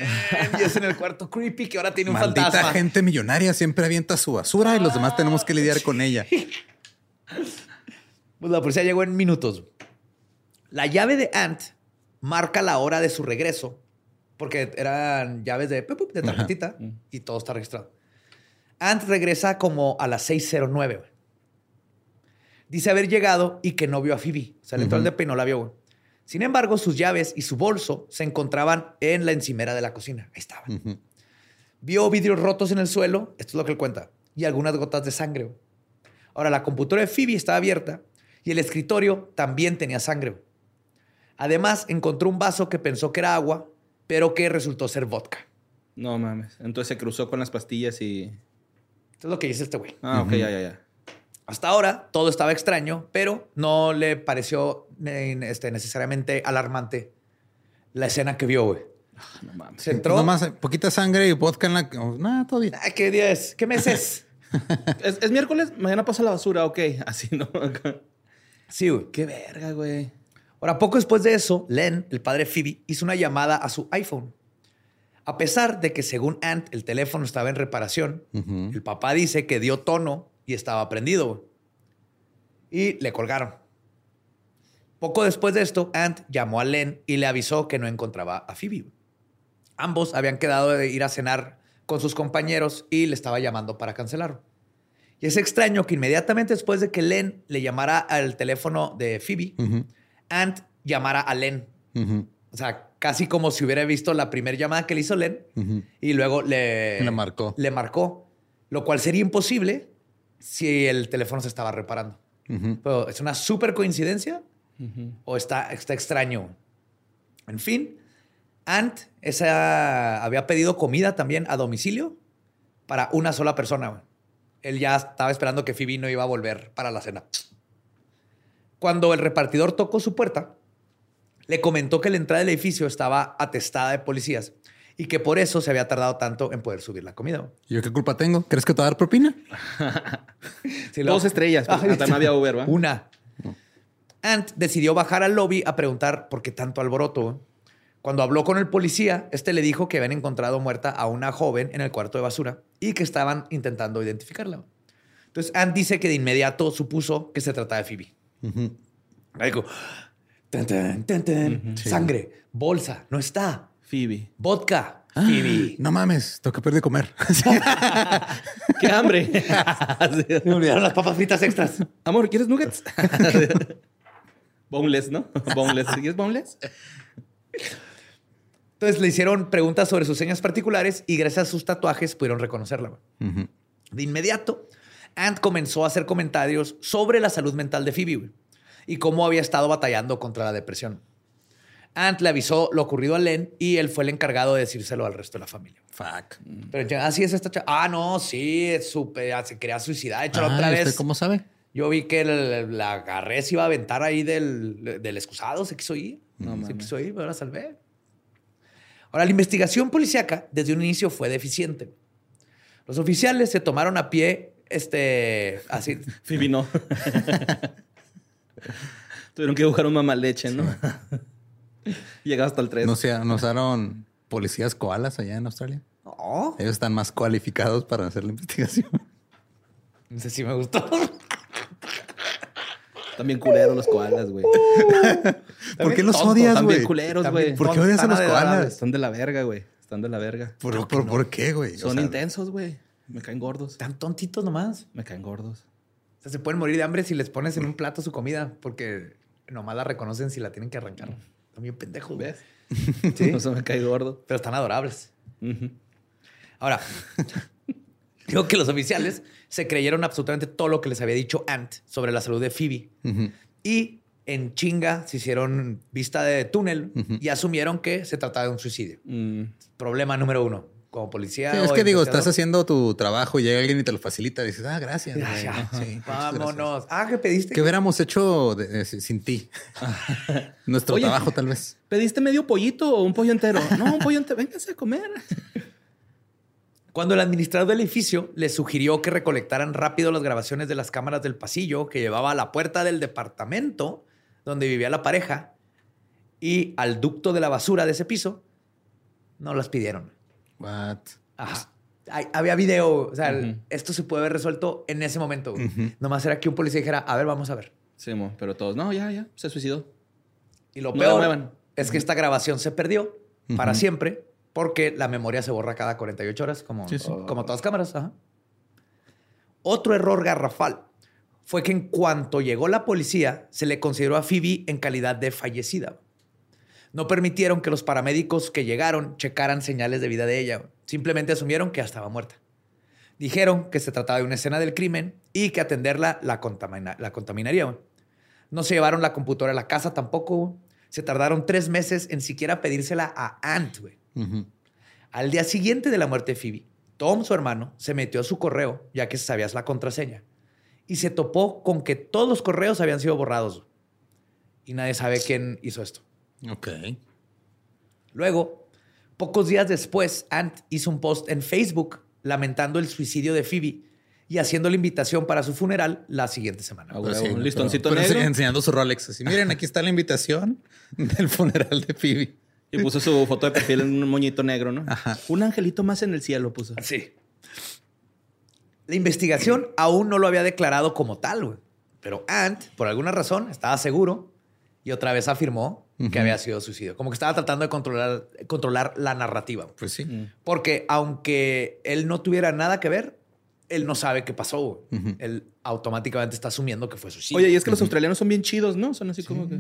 Y es en el cuarto creepy que ahora tiene un Maldita fantasma. gente millonaria siempre avienta su basura y los demás tenemos que lidiar con ella. Pues la policía llegó en minutos. La llave de Ant marca la hora de su regreso, porque eran llaves de, de tarjetita y todo está registrado. Ant regresa como a las 6.09. Dice haber llegado y que no vio a Phoebe. O sea, le entró al depa y no la vio. güey. Sin embargo, sus llaves y su bolso se encontraban en la encimera de la cocina. Ahí estaban. Vio vidrios rotos en el suelo, esto es lo que él cuenta, y algunas gotas de sangre. güey. Ahora, la computadora de Phoebe estaba abierta y el escritorio también tenía sangre. güey. Además, encontró un vaso que pensó que era agua, pero que resultó ser vodka. No mames. Entonces se cruzó con las pastillas y. Esto es lo que dice este güey. Ah, ok, ya, ya, ya. Hasta ahora todo estaba extraño, pero no le pareció eh, este, necesariamente alarmante la escena que vio, güey. No mames. Se entró. Nomás eh, poquita sangre y vodka en la... oh, Nah, todo bien. Ah, ¿Qué día es? ¿Qué mes es? ¿Es, es miércoles? Mañana pasa la basura, ok. Así, ¿no? sí, güey. Qué verga, güey. Ahora, poco después de eso, Len, el padre de Phoebe, hizo una llamada a su iPhone. A pesar de que, según Ant, el teléfono estaba en reparación, el papá dice que dio tono y estaba prendido. güey. Y le colgaron. Poco después de esto, Ant llamó a Len y le avisó que no encontraba a Phoebe. güey. Ambos habían quedado de ir a cenar con sus compañeros y le estaba llamando para cancelarlo. Y es extraño que inmediatamente después de que Len le llamara al teléfono de Phoebe. Ant llamara a Len. O sea, casi como si hubiera visto la primera llamada que le hizo Len y luego le, Le marcó. Le marcó, lo cual sería imposible si el teléfono se estaba reparando. Pero es una súper coincidencia o está, está extraño. En fin, Ant esa, había pedido comida también a domicilio para una sola persona. Él ya estaba esperando que Phoebe no iba a volver para la cena. Cuando el repartidor tocó su puerta, le comentó que la entrada del edificio estaba atestada de policías y que por eso se había tardado tanto en poder subir la comida. güey. ¿Yo qué culpa tengo? ¿Crees que te va a dar propina? Sí, lo- Dos estrellas. pues, hasta no había Uber, ¿va? Una. Ant decidió bajar al lobby a preguntar por qué tanto alboroto. Cuando habló con el policía, este le dijo que habían encontrado muerta a una joven en el cuarto de basura y que estaban intentando identificarla. Entonces, Ant dice que de inmediato supuso que se trataba de Phoebe. Ahí dijo, "Tan, tan, tan, tan, sangre, bolsa, no está, Phoebe. vodka, Phoebe. No mames, tengo que perder de comer. ¡Qué hambre! Me olvidaron las papas fritas extras. Amor, ¿quieres nuggets? boneless, ¿no? Boneless. ¿Quieres boneless? Entonces le hicieron preguntas sobre sus señas particulares y gracias a sus tatuajes pudieron reconocerla. De inmediato, Ant comenzó a hacer comentarios sobre la salud mental de Phoebe y cómo había estado batallando contra la depresión. Ant le avisó lo ocurrido a Len y él fue el encargado de decírselo al resto de la familia. Fuck. Pero así es esta chava. Ah, no, sí, es súper, ah, se quería suicidar. La Ah, otra ¿y vez ¿Cómo sabe? yo vi que el- la agarré, se iba a aventar ahí del, del excusado, se quiso ir. No se quiso ir, pero la salvé. Ahora, la investigación policíaca desde un inicio fue deficiente. Los oficiales se tomaron a pie, este, así. Phoebe no. Tuvieron que buscar un mamaleche, ¿no? Llegaba hasta el 3. No sé, ¿no usaron policías koalas allá en Australia? No, Ellos están más cualificados para hacer la investigación. no sé si me gustó. También culeros los koalas, güey. ¿Por qué los odias, También güey? culeros, güey. ¿Por qué odias a los koalas? Están de la verga, güey. Están de la verga. ¿Por, por, por qué, güey? O Son sea, intensos, güey. Me caen gordos. Tan tontitos nomás. Me caen gordos. O sea, se pueden morir de hambre si les pones en un plato su comida, porque nomás la reconocen si la tienen que arrancar. Están bien pendejos. ¿Ves? Sí. No se me cae gordo. Pero están adorables. Ujú. Ahora, digo que los oficiales se creyeron absolutamente todo lo que les había dicho Ant sobre la salud de Phoebe. Ujú. Y en chinga se hicieron vista de túnel y asumieron que se trataba de un suicidio. Mm. Problema número uno. Como policía. Sí, es que digo, estás haciendo tu trabajo y llega alguien y te lo facilita y dices, ah, gracias. Sí, Vámonos. Ah, ¿qué pediste? ¿Qué hubiéramos hecho de- de- sin ti? Nuestro Oye. trabajo, tal vez. ¿Pediste medio pollito o un pollo entero? No, un pollo entero. Véngase a comer. Cuando el administrador del edificio les sugirió que recolectaran rápido las grabaciones de las cámaras del pasillo que llevaba a la puerta del departamento donde vivía la pareja y al ducto de la basura de ese piso, no las pidieron. What? Ajá. Ay, había video. O sea, esto se puede haber resuelto en ese momento. güey. Nomás era que un policía dijera, a ver, vamos a ver. Sí, mo, pero todos, no, ya, ya, se suicidó. Y lo No peor es que esta grabación se perdió para siempre porque la memoria se borra cada 48 horas, como, Sí, sí. como todas cámaras. Ajá. Otro error garrafal fue que en cuanto llegó la policía, se le consideró a Phoebe en calidad de fallecida. No permitieron que los paramédicos que llegaron checaran señales de vida de ella. Simplemente asumieron que ya estaba muerta. Dijeron que se trataba de una escena del crimen y que atenderla la, contamina- la contaminaría. No se llevaron la computadora a la casa tampoco. Se tardaron tres meses en siquiera pedírsela a Ant. Al día siguiente de la muerte de Phoebe, Tom, su hermano, se metió a su correo, ya que sabías la contraseña, y se topó con que todos los correos habían sido borrados. Y nadie sabe quién hizo esto. Ok. Luego, pocos días después, Ant hizo un post en Facebook lamentando el suicidio de Phoebe y haciendo la invitación para su funeral la siguiente semana. Ah, sí, un listoncito pero- pero negro. enseñando su Rolex. Así, miren, aquí está la invitación del funeral de Phoebe. Y puso su foto de perfil en un moñito negro, ¿no? Un angelito más en el cielo puso. Sí. La investigación aún no lo había declarado como tal, güey. Pero Ant, por alguna razón, estaba seguro y otra vez afirmó que había sido suicidio. Como que estaba tratando de controlar, controlar la narrativa. Pues sí. Mm. Porque aunque él no tuviera nada que ver, él no sabe qué pasó. Él automáticamente está asumiendo que fue suicidio. Oye, y es que los australianos son bien chidos, ¿no? Son así como que.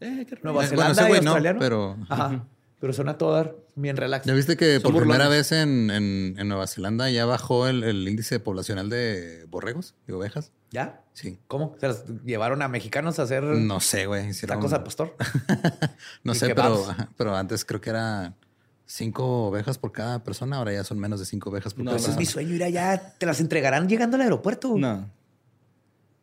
Eh, qué Nueva Eh, Zelanda bueno, ese y australiano. pero- Ajá. Pero son a todo dar bien relax. ¿Ya viste que Son por primera vez en, en- en Nueva Zelanda ya bajó el, el índice poblacional de borregos y ovejas? ¿Ya? Sí. ¿Cómo? ¿Se las llevaron a mexicanos a hacer No sé, güey. hicieron- tacos al pastor? No sé, pero, pero antes creo que era cinco ovejas por cada persona. Ahora ya son menos de cinco ovejas por No, cada Ese es mi persona. sueño, ir allá. Te las entregarán llegando al aeropuerto. No,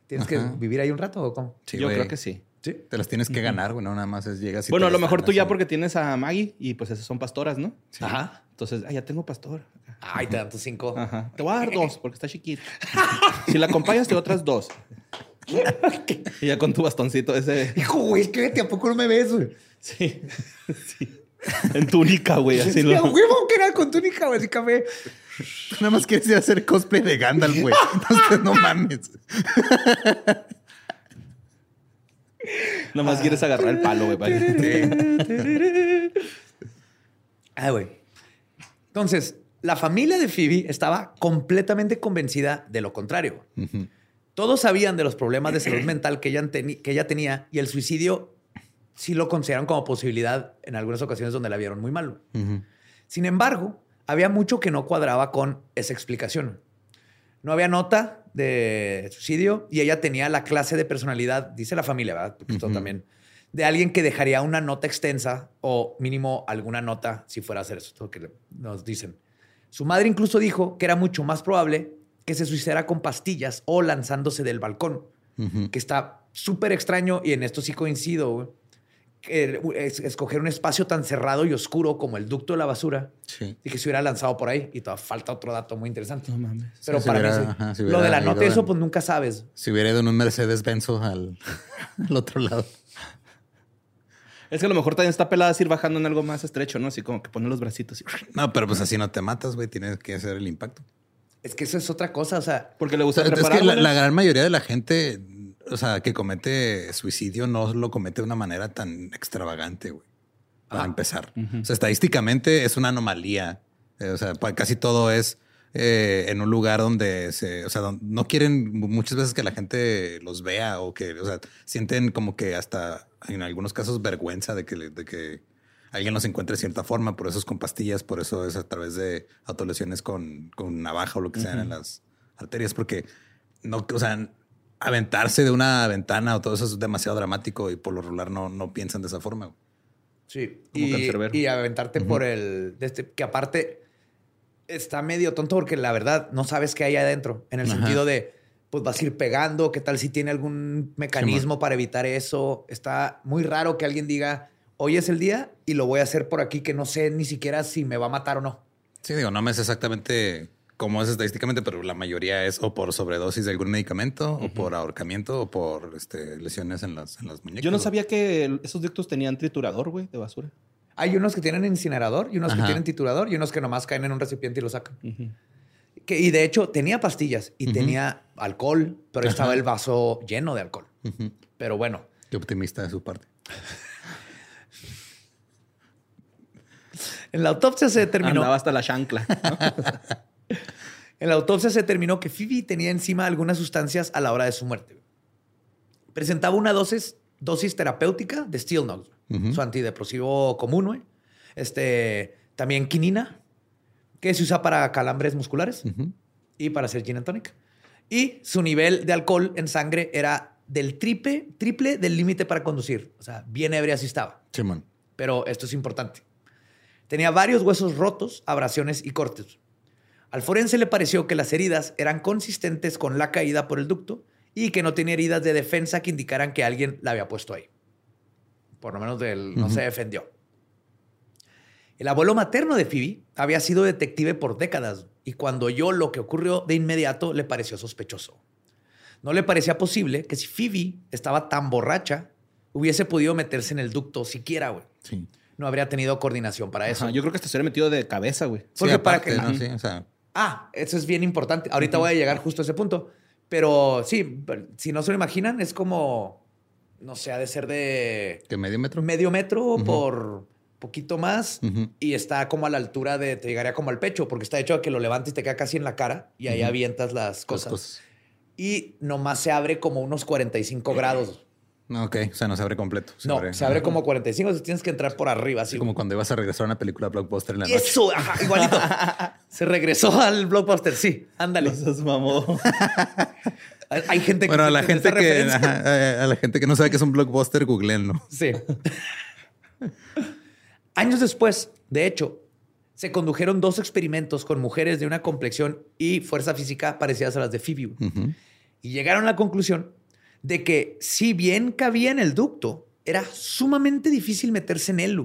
¿Tienes Ajá. que vivir ahí un rato o cómo? Sí, yo creo que sí. Sí. Te las tienes que ganar, güey. No nada más es llegas y bueno, a lo mejor tú ya porque tienes a Maggie y pues esas son pastoras, ¿no? Ajá. Entonces, ah, ya tengo pastor. Ay, te dan tus cinco. Ajá. Te voy a dar dos porque está chiquita. si la acompañas, te otras dos. y ya con tu bastoncito ese. Hijo, güey, ¿qué? ¿A poco no me ves, güey? Sí. sí. En túnica, güey. Así Sí, lo- huevo que era con túnica, güey, así café. Nada más quieres ir a hacer cosplay de Gandalf, güey. Entonces, no mames. Nomás quieres agarrar el palo, güey. Ah, güey. Entonces, la familia de Phoebe estaba completamente convencida de lo contrario. Todos sabían de los problemas de salud mental que ella, teni- que ella tenía y el suicidio sí lo consideraron como posibilidad en algunas ocasiones donde la vieron muy mal. Ujú. Sin embargo, había mucho que no cuadraba con esa explicación. No había nota de suicidio y ella tenía la clase de personalidad, dice la familia, ¿verdad? Porque esto también, de alguien que dejaría una nota extensa o mínimo alguna nota si fuera a hacer eso, que nos dicen. Su madre incluso dijo que era mucho más probable que se suicidara con pastillas o lanzándose del balcón, que está súper extraño y en esto sí coincido, güey, es- escoger un espacio tan cerrado y oscuro como el ducto de la basura Sí. y que se hubiera lanzado por ahí. Y todavía falta otro dato muy interesante. No mames. Pero para hubiera- mí, sí. ajá, si lo de la nota eso, pues nunca sabes. Si hubiera ido en un Mercedes Benzo al, al otro lado. Es que a lo mejor también está pelada así ir bajando en algo más estrecho, ¿no? Así como que pone los bracitos. y- No, pero pues así no te matas, güey. Tienes que hacer el impacto. Es que eso es otra cosa. O sea, Porque le O gusta sea, es preparar. que la gran mayoría de la gente, o sea, que comete suicidio no lo comete de una manera tan extravagante, güey. Para Ajá. empezar. O sea, estadísticamente es una anomalía. Eh, o sea, casi todo es eh, en un lugar donde se, o sea, no quieren muchas veces que la gente los vea o que, o sea, sienten como que hasta en algunos casos vergüenza de que, de que alguien los encuentre de cierta forma, por eso es con pastillas, por eso es a través de autolesiones con, con navaja o lo que sea en las arterias, porque no, o sea, aventarse de una ventana o todo eso es demasiado dramático y por lo regular no, no piensan de esa forma. güey. Sí. Como y, y aventarte por el. este- que aparte está medio tonto porque la verdad no sabes qué hay adentro. En el Ajá. sentido de, pues vas a ir pegando. ¿Qué tal si tiene algún mecanismo para evitar eso? Está muy raro que alguien diga, hoy es el día y lo voy a hacer por aquí, que no sé ni siquiera si me va a matar o no. Sí, digo, no me sé exactamente cómo es estadísticamente, pero la mayoría es o por sobredosis de algún medicamento, o por ahorcamiento, o por este, lesiones en las, en las muñecas. Yo no sabía que esos ductos tenían triturador, güey, de basura. Hay unos que tienen incinerador y unos que tienen titurador y unos que nomás caen en un recipiente y lo sacan. Que, y de hecho tenía pastillas y tenía alcohol, pero estaba el vaso lleno de alcohol. Pero bueno, Qué optimista de su parte. en la autopsia se determinó. Andaba hasta la chancla. ¿no? En la autopsia se determinó que Phoebe tenía encima algunas sustancias a la hora de su muerte. Presentaba una dosis, dosis terapéutica de Stilnox, Ujú. su antidepresivo común. Este, también quinina, que se usa para calambres musculares y para hacer gin and tonic. Y su nivel de alcohol en sangre era del triple, triple del límite para conducir. O sea, bien ebria sí estaba. Simón. Pero esto es importante. Tenía varios huesos rotos, abrasiones y cortes. Al forense le pareció que las heridas eran consistentes con la caída por el ducto y que no tenía heridas de defensa que indicaran que alguien la había puesto ahí. Por lo menos del- no se defendió. El abuelo materno de Phoebe había sido detective por décadas y cuando oyó lo que ocurrió de inmediato le pareció sospechoso. No le parecía posible que si Phoebe estaba tan borracha hubiese podido meterse en el ducto siquiera, güey. Sí. No habría tenido coordinación para eso. Ajá, yo creo que hasta se hubiera metido de cabeza, güey. Porque Sí, para aparte, que- ¿no? Sí, o sea, Ah, eso es bien importante. Ahorita voy a llegar justo a ese punto. Pero sí, si no se lo imaginan, es como, no sé, ha de ser de medio metro. medio metro por poquito más y está como a la altura de, te llegaría como al pecho, porque está hecho a que lo levantes y te queda casi en la cara y ahí avientas las cosas. Y nomás se abre como unos 45 grados. No, ok. O sea, no se abre completo. no, se abre como 45, entonces tienes que entrar por arriba, así Así como cuando ibas a regresar a una película blockbuster en la noche. Eso, ajá, igualito. se regresó al blockbuster, sí, ándale. Los mamó. Hay- Hay gente que Bueno, a la gente que ajá, a la gente que no sabe que es un blockbuster, googleenlo. Sí. Años después, de hecho, se condujeron dos experimentos con mujeres de una complexión y fuerza física parecidas a las de Phoebe. Y llegaron a la conclusión de que si bien cabía en el ducto, era sumamente difícil meterse en él.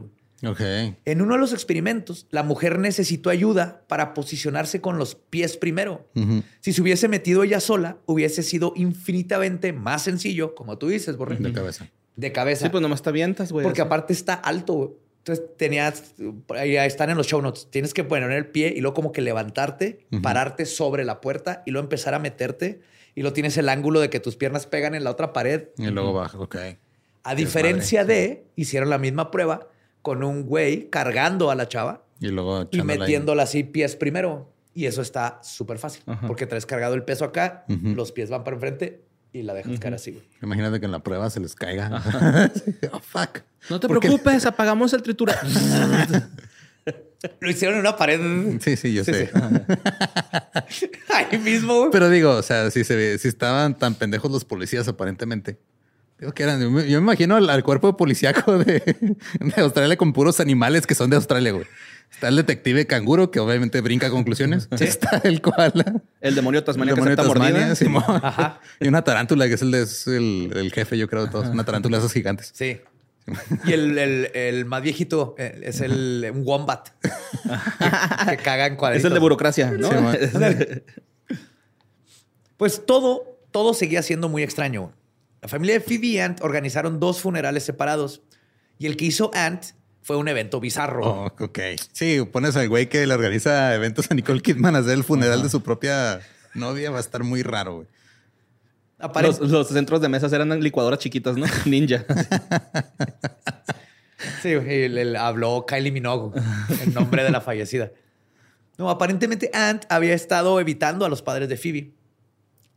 Ok. En uno de los experimentos, la mujer necesitó ayuda para posicionarse con los pies primero. Si se hubiese metido ella sola, hubiese sido infinitamente más sencillo, como tú dices, Borre, De cabeza. de cabeza. Sí, pues nomás te avientas, güey. Porque así. aparte está alto, güey. Entonces tenías, ahí están en los show notes, tienes que poner el pie y luego como que levantarte, pararte sobre la puerta y luego empezar a meterte y luego tienes el ángulo de que tus piernas pegan en la otra pared. Y luego baja. Ok. A diferencia de, hicieron la misma prueba con un güey cargando a la chava Y luego y metiéndola así pies primero. Y eso está súper fácil Ajá. porque traes cargado el peso acá, Ujú. los pies van para enfrente y la dejas caer así, güey. Imagínate que en la prueba se les caiga. oh, fuck. No te preocupes, apagamos el triturador. Lo hicieron en una pared Sí, sí, yo Sí, sé. sí. ahí mismo, güey. Pero digo, o sea, si se ve- si estaban tan pendejos los policías aparentemente. Digo que eran, yo me, yo me imagino al, al cuerpo policíaco de, de Australia con puros animales que son de Australia, güey. Está el detective canguro que obviamente brinca conclusiones. Está el koala. El demonio tasmania el demonio. Tasmania, Simón. Ajá. Y una tarántula que es el, de- es el, el jefe, yo creo, de todos. Una tarántula de esos gigantes. Sí. Y el, el- el más viejito eh, es el un wombat que, que caga en Es cuadritos. el de burocracia, ¿no? Sí. Pues todo, todo seguía siendo muy extraño. La familia de Phoebe y Ant organizaron dos funerales separados y el que hizo Ant fue un evento bizarro. Oh, ok. Sí, pones al güey que le organiza eventos a Nicole Kidman a hacer el funeral de su propia novia. Va a estar muy raro, güey. Los, los centros de mesas eran licuadoras chiquitas, ¿no? Ninja. Sí, él habló Kylie Minogue, el nombre de la fallecida. No, aparentemente Ant había estado evitando a los padres de Phoebe.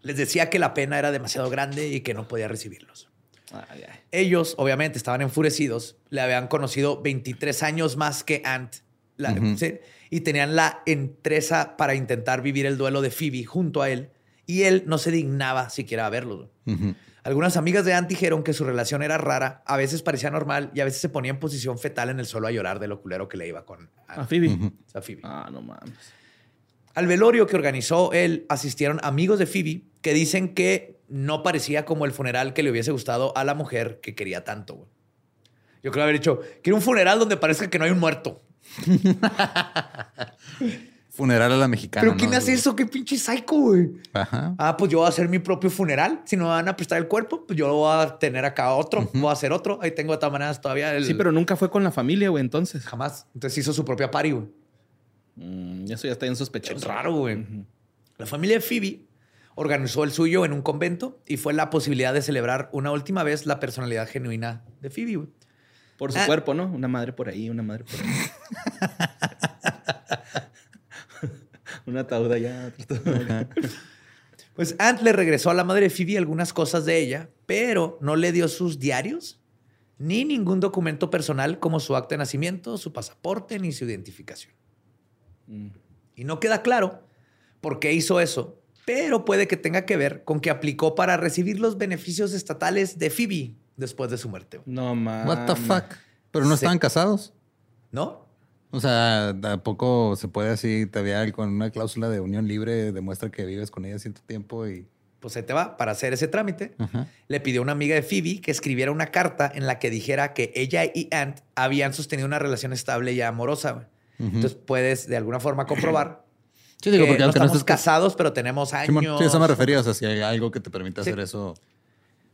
Les decía que la pena era demasiado grande y que no podía recibirlos. Ay, ay. Ellos, obviamente, estaban enfurecidos. Le habían conocido 23 años más que Ant. la- ¿sí? Y tenían la entresa para intentar vivir el duelo de Phoebe junto a él. Y él no se dignaba siquiera a verlos. Algunas amigas de Ant dijeron que su relación era rara, a veces parecía normal y a veces se ponía en posición fetal en el suelo a llorar de lo culero que le iba con A Ant, Phoebe. a Phoebe. Ah, no mames. Al velorio que organizó él asistieron amigos de Phoebe que dicen que no parecía como el funeral que le hubiese gustado a la mujer que quería tanto. güey. Yo creo haber dicho, quiero un funeral donde parezca que no hay un muerto. Funeral a la mexicana. Pero ¿quién ¿no? hace eso? ¿Qué pinche psycho, güey? Ajá. Ah, pues yo voy a hacer mi propio funeral. Si no me van a prestar el cuerpo, pues yo lo voy a tener acá otro. Voy a hacer otro. Ahí tengo de todas maneras todavía el... Sí, pero nunca fue con la familia, güey, entonces. Jamás. Entonces hizo su propia party, güey. Mm, eso ya está bien Es sospechoso. raro, güey. La familia de Phoebe organizó el suyo en un convento y fue la posibilidad de celebrar una última vez la personalidad genuina de Phoebe, güey. Por su Ah. cuerpo, ¿no? Una madre por ahí, una madre por ahí. una ataúd allá. Pues Ant le regresó a la madre de Phoebe algunas cosas de ella, pero no le dio sus diarios ni ningún documento personal como su acta de nacimiento, su pasaporte ni su identificación. Mm. Y no queda claro por qué hizo eso, pero puede que tenga que ver con que aplicó para recibir los beneficios estatales de Phoebe después de su muerte. No mames. What the fuck. Pero no Sí. estaban casados. ¿No? O sea, tampoco se puede así, te había con una cláusula de unión libre, demuestra que vives con ella cierto tiempo y. Pues se te va para hacer ese trámite. Ajá. Le pidió a una amiga de Phoebe que escribiera una carta en la que dijera que ella y Ant habían sostenido una relación estable y amorosa. Entonces puedes de alguna forma comprobar Sí, digo, que porque no aunque no estamos estés casados, pero tenemos años. Sí, eso me refería. O sea, si hay algo que te permita Sí. hacer eso.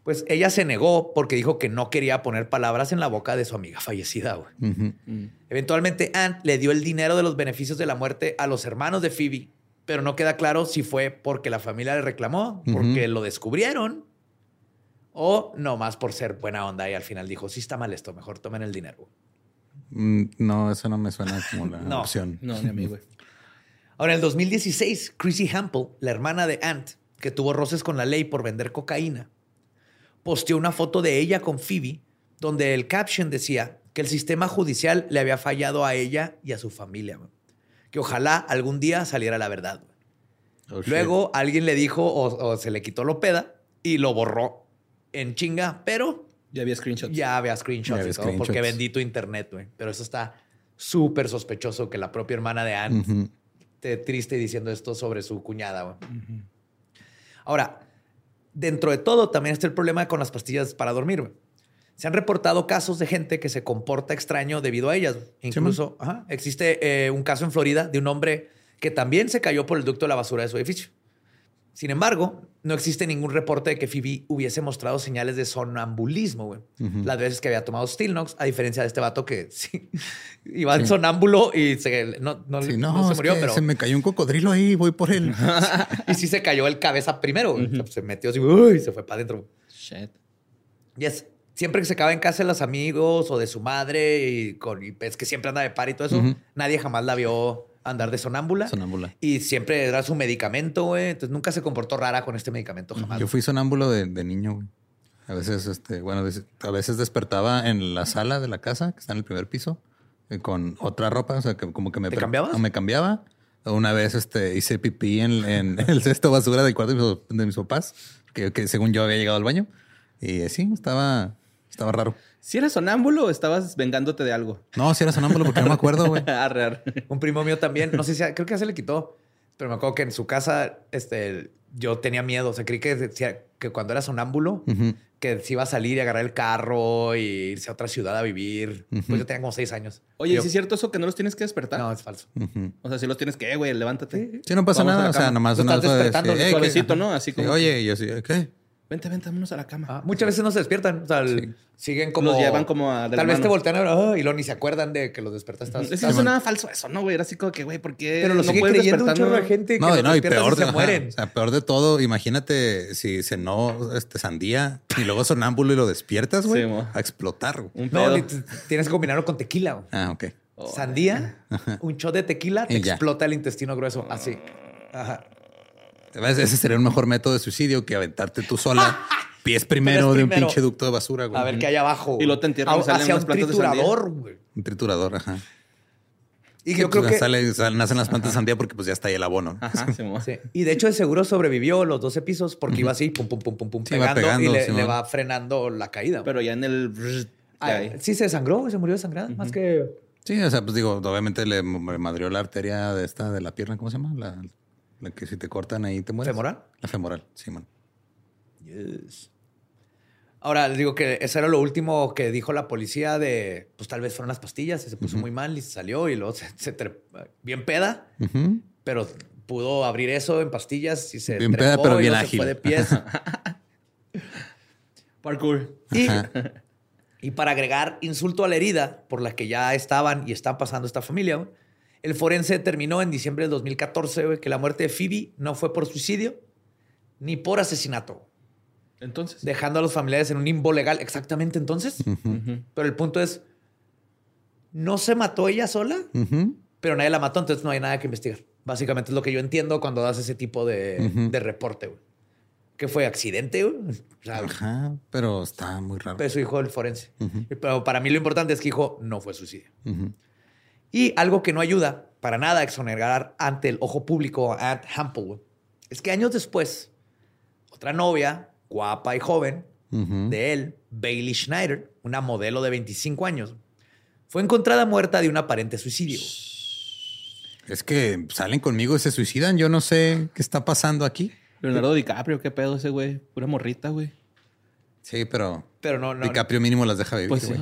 Pues ella se negó porque dijo que no quería poner palabras en la boca de su amiga fallecida. güey. Mm. Eventualmente, Ant le dio el dinero de los beneficios de la muerte a los hermanos de Phoebe, pero no queda claro si fue porque la familia le reclamó, porque lo descubrieron, o nomás por ser buena onda y al final dijo, sí está mal esto, mejor tomen el dinero. Mm, No, eso no me suena como la No. opción. No, ni a mí, güey. Ahora, en el 2016, Chrissy Hample, la hermana de Ant, que tuvo roces con la ley por vender cocaína, posteó una foto de ella con Phoebe, donde el caption decía que el sistema judicial le había fallado a ella y a su familia. güey. Que ojalá algún día saliera la verdad. Oh, shit. Luego alguien le dijo o, o se le quitó lo peda y lo borró en chinga, pero Ya había screenshots. ya había screenshots Ya había y todo, porque screenshots. bendito internet, güey. Pero eso está súper sospechoso que la propia hermana de Ant Ujú. esté triste diciendo esto sobre su cuñada. güey. Ahora, dentro de todo también está el problema con las pastillas para dormir. Se han reportado casos de gente que se comporta extraño debido a ellas. Incluso ajá, existe eh, un caso en Florida de un hombre que también se cayó por el ducto de la basura de su edificio. Sin embargo, no existe ningún reporte de que Phoebe hubiese mostrado señales de sonambulismo, güey. Ujú. Las veces que había tomado Stilnox, a diferencia de este vato que sí, iba en sonámbulo y se, no, no- Sí, no no, se es murió, que pero se me cayó un cocodrilo ahí, voy por él. y sí se cayó el cabeza primero, Se metió así, uy, se fue para adentro. Shit. Yes. Siempre que se acaba en casa de los amigos o de su madre y, con, y es que siempre anda de par y todo eso, nadie jamás la vio andar de sonámbula. Sonámbula. Y siempre era su medicamento, güey. Entonces nunca se comportó rara con este medicamento jamás. Yo fui sonámbulo de, de niño, güey. A veces, este, bueno, a veces despertaba en la sala de la casa, que está en el primer piso, eh, con otra ropa, o sea, que como que me... ¿Te cambiabas? o me cambiaba. Una vez este, hice pipí en, en el cesto basura del cuarto de mis, de mis papás, que, que según yo había llegado al baño. Y eh, sí, estaba, estaba raro. Si eras sonámbulo o estabas vengándote de algo. No, si era sonámbulo porque no me acuerdo, güey. arre, arre. Un primo mío también, no sé si, creo que ya se le quitó, pero me acuerdo que en su casa, este, yo tenía miedo. O sea, creí que decía que cuando era sonámbulo, Ujú. que se iba a salir y agarrar el carro y irse a otra ciudad a vivir. Pues yo tenía como seis años. Oye, Yo- ¿sí es cierto eso que no los tienes que despertar? No, es falso. O sea, si los tienes que, eh, güey, levántate. Sí, no pasa Vamos nada. O sea, nomás una de despertando, que, "Ey, suavecito, ¿qué?". ¿no? Así Sí, como- Oye, y yo así, ¿qué? Vente, vente, vámonos a la cama. Ah, muchas veces no se despiertan. O sea, el- siguen como. Los llevan como a- Tal vez te voltean a ver "Ah", y luego ni se acuerdan de que los despertaste. Es que no sonaba falso eso, ¿no, güey? Era así como que, güey, ¿por qué Pero lo no sigue creyendo un chorro no? de gente que No, los y no, y despiertas peor, se ajá, mueren. o sea, peor de todo, imagínate si cenó este sandía y luego sonámbulo y lo despiertas, güey, Sí, mo. a explotar. güey. Un No, pedo. t- tienes que combinarlo con tequila. güey. Ah, ok. sandía, un shot de tequila, te Y ya. explota el intestino grueso. Así. Ajá. Ese sería un mejor método de suicidio que aventarte tú sola, pies primero de un pinche ducto de basura, güey. A ver qué hay abajo. Y luego te entierran salen Hacia unas un triturador, güey. Un triturador, ajá. Y Sí, yo pues, creo que... sale- sale- nacen las plantas de sandía porque pues ya está ahí el abono. Ajá. Sí. Y de hecho, de seguro sobrevivió los dos episodios porque iba así, pum, pum, pum, pum, pum, pegando, pegando, y le, le va frenando la caída. Pero ya en el... Ah, ahí. sí, se desangró, se murió desangrada. Más que. Sí, o sea, pues digo, obviamente le le madrió la arteria de esta de la pierna, ¿cómo se llama? La, la que si te cortan ahí te mueres. ¿Femoral? La femoral, sí, man. Ahora les digo que eso era lo último que dijo la policía de, pues tal vez fueron las pastillas y se puso muy mal y se salió y luego se, se bien peda, pero pudo abrir eso en pastillas y se Bien peda, pero y bien luego se ágil. fue de pies. Parkour. y, y para agregar insulto a la herida por la que ya estaban y están pasando esta familia, el forense determinó en diciembre del 2014 güey, que la muerte de Phoebe no fue por suicidio ni por asesinato, Entonces. dejando a los familiares en un limbo legal. Exactamente entonces. Pero el punto es, no se mató ella sola, pero nadie la mató, entonces no hay nada que investigar. Básicamente es lo que yo entiendo cuando das ese tipo de, reporte. güey. ¿Qué fue? ¿Accidente? güey? O sea, Ajá, pero está muy raro. pero su hijo el forense. Pero para mí lo importante es que dijo, no fue suicidio. Y algo que no ayuda para nada a exonerar ante el ojo público a Anne Hampel, es que años después, otra novia, guapa y joven, de él, Bailey Schneider, una modelo de 25 años, fue encontrada muerta de un aparente suicidio. Es que salen conmigo y se suicidan. Yo no sé qué está pasando aquí. Leonardo DiCaprio, qué pedo ese güey. Pura morrita, güey. Sí, pero Pero no, no. DiCaprio mínimo las deja vivir, Pues sí.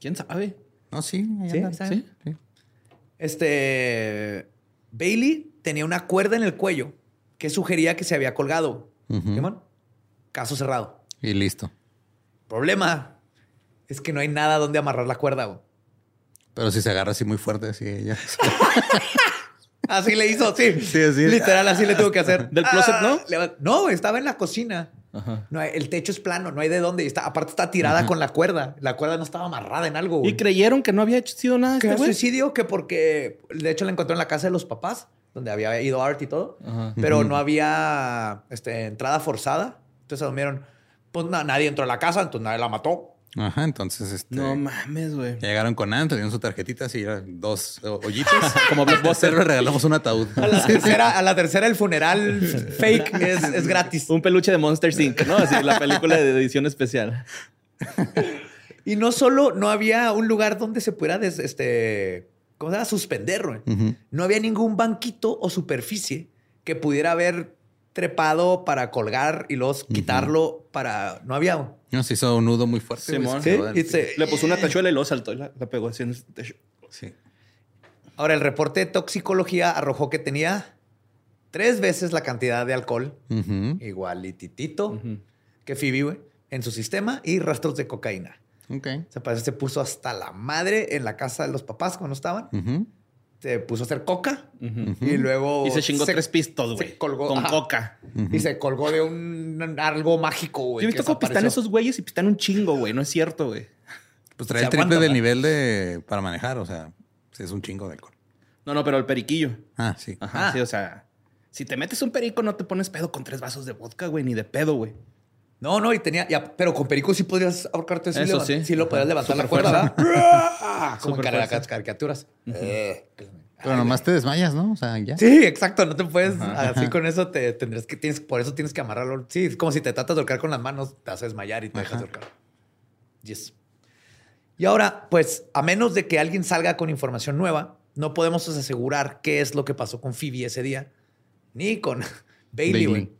¿Quién sabe? No, sí, ahí Sí, andan. ¿sabe? Sí. Este. Bailey tenía una cuerda en el cuello que sugería que se había colgado. Ujú. Simón, Caso cerrado. Y listo. Problema es que no hay nada donde amarrar la cuerda. güey. Pero si se agarra así muy fuerte, así ya. Así le hizo, sí. Sí, así. Literal, así le tuvo que hacer. ¿Del closet, no? le va- No, estaba en la cocina. Ajá. No, el techo es plano, no hay de dónde. y Está, aparte está tirada con la cuerda. La cuerda no estaba amarrada en algo. güey. Y creyeron que no había hecho- sido nada que este güey. suicidio, que porque de hecho la encontró en la casa de los papás, donde había ido Art y todo, Ajá. pero no había este, entrada forzada. Entonces asumieron, pues na- nadie entró a la casa, entonces nadie la mató. Ajá, entonces este. No mames, güey. llegaron con Anne, tenían su tarjetita así, eran dos hoyitos. Como Blockbuster. le regalamos un ataúd. A la tercera, a la tercera el funeral fake es, es gratis. Un peluche de Monster Inc., ¿no? Así, la película de edición especial. Y no solo no había un lugar donde se pudiera des- este, ¿cómo se llama? suspender. güey. No había ningún banquito o superficie que pudiera haber trepado para colgar y luego quitarlo para... No había. No, se hizo un nudo muy fuerte. Simón. se Sí, quedó del- y se- Le puso una tachuela y lo saltó y la, la pegó así en el techo. sí. Ahora, el reporte de toxicología arrojó que tenía tres veces la cantidad de alcohol, Ujú. igualititito, que Phoebe, güey, en su sistema y rastros de cocaína. Ok. Se parece se puso hasta la madre en la casa de los papás cuando estaban. Se puso a hacer coca y luego... Y se chingó tres pistos, se güey. colgó, Con ajá. coca. Y se colgó de un algo mágico, güey. Yo he que visto cómo pistan esos güeyes y pistan un chingo, güey. No es cierto, güey. Pues trae Se el triple aguanta, del nivel de para manejar, o sea, es un chingo de alcohol. No, no, pero el periquillo. Ah, sí. Ajá, Ah. sí, o sea. Si te metes un perico, no te pones pedo con tres vasos de vodka, güey, ni de pedo, güey. No, no, y tenía... ya, pero con perico sí podrías ahorcarte. Sí, Eso sí. sí lo podías levantar la Super cuerda. ¿verdad? Como en fuerza. caricaturas. Eh, Pero nomás te desmayas, ¿no? O sea, ya. Sí, exacto. No te puedes así con eso te tendrás que tienes por eso tienes que amarrarlo. Sí, es como si te tratas de ahorcar con las manos, te haces desmayar y te dejas de ahorcar. Yes. Y ahora, pues, a menos de que alguien salga con información nueva, no podemos asegurar qué es lo que pasó con Phoebe ese día, ni con Bailey. Bailey.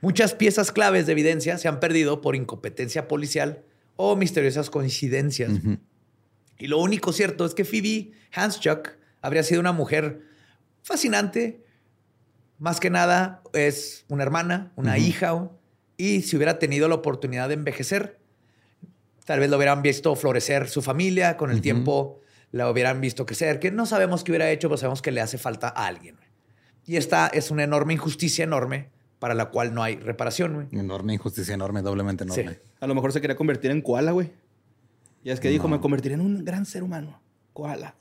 Muchas piezas claves de evidencia se han perdido por incompetencia policial o misteriosas coincidencias. Y lo único cierto es que Phoebe Hanschuk habría sido una mujer fascinante. Más que nada es una hermana, una hija. Y si hubiera tenido la oportunidad de envejecer, tal vez lo hubieran visto florecer su familia. Con el tiempo la hubieran visto crecer. Que no sabemos qué hubiera hecho, pero sabemos que le hace falta a alguien. Y esta es una enorme injusticia enorme para la cual no hay reparación. güey. Enorme injusticia, enorme, doblemente enorme. Sí. A lo mejor se quería convertir en koala, güey. Ya es que dijo, me convertiré en un gran ser humano. Koala.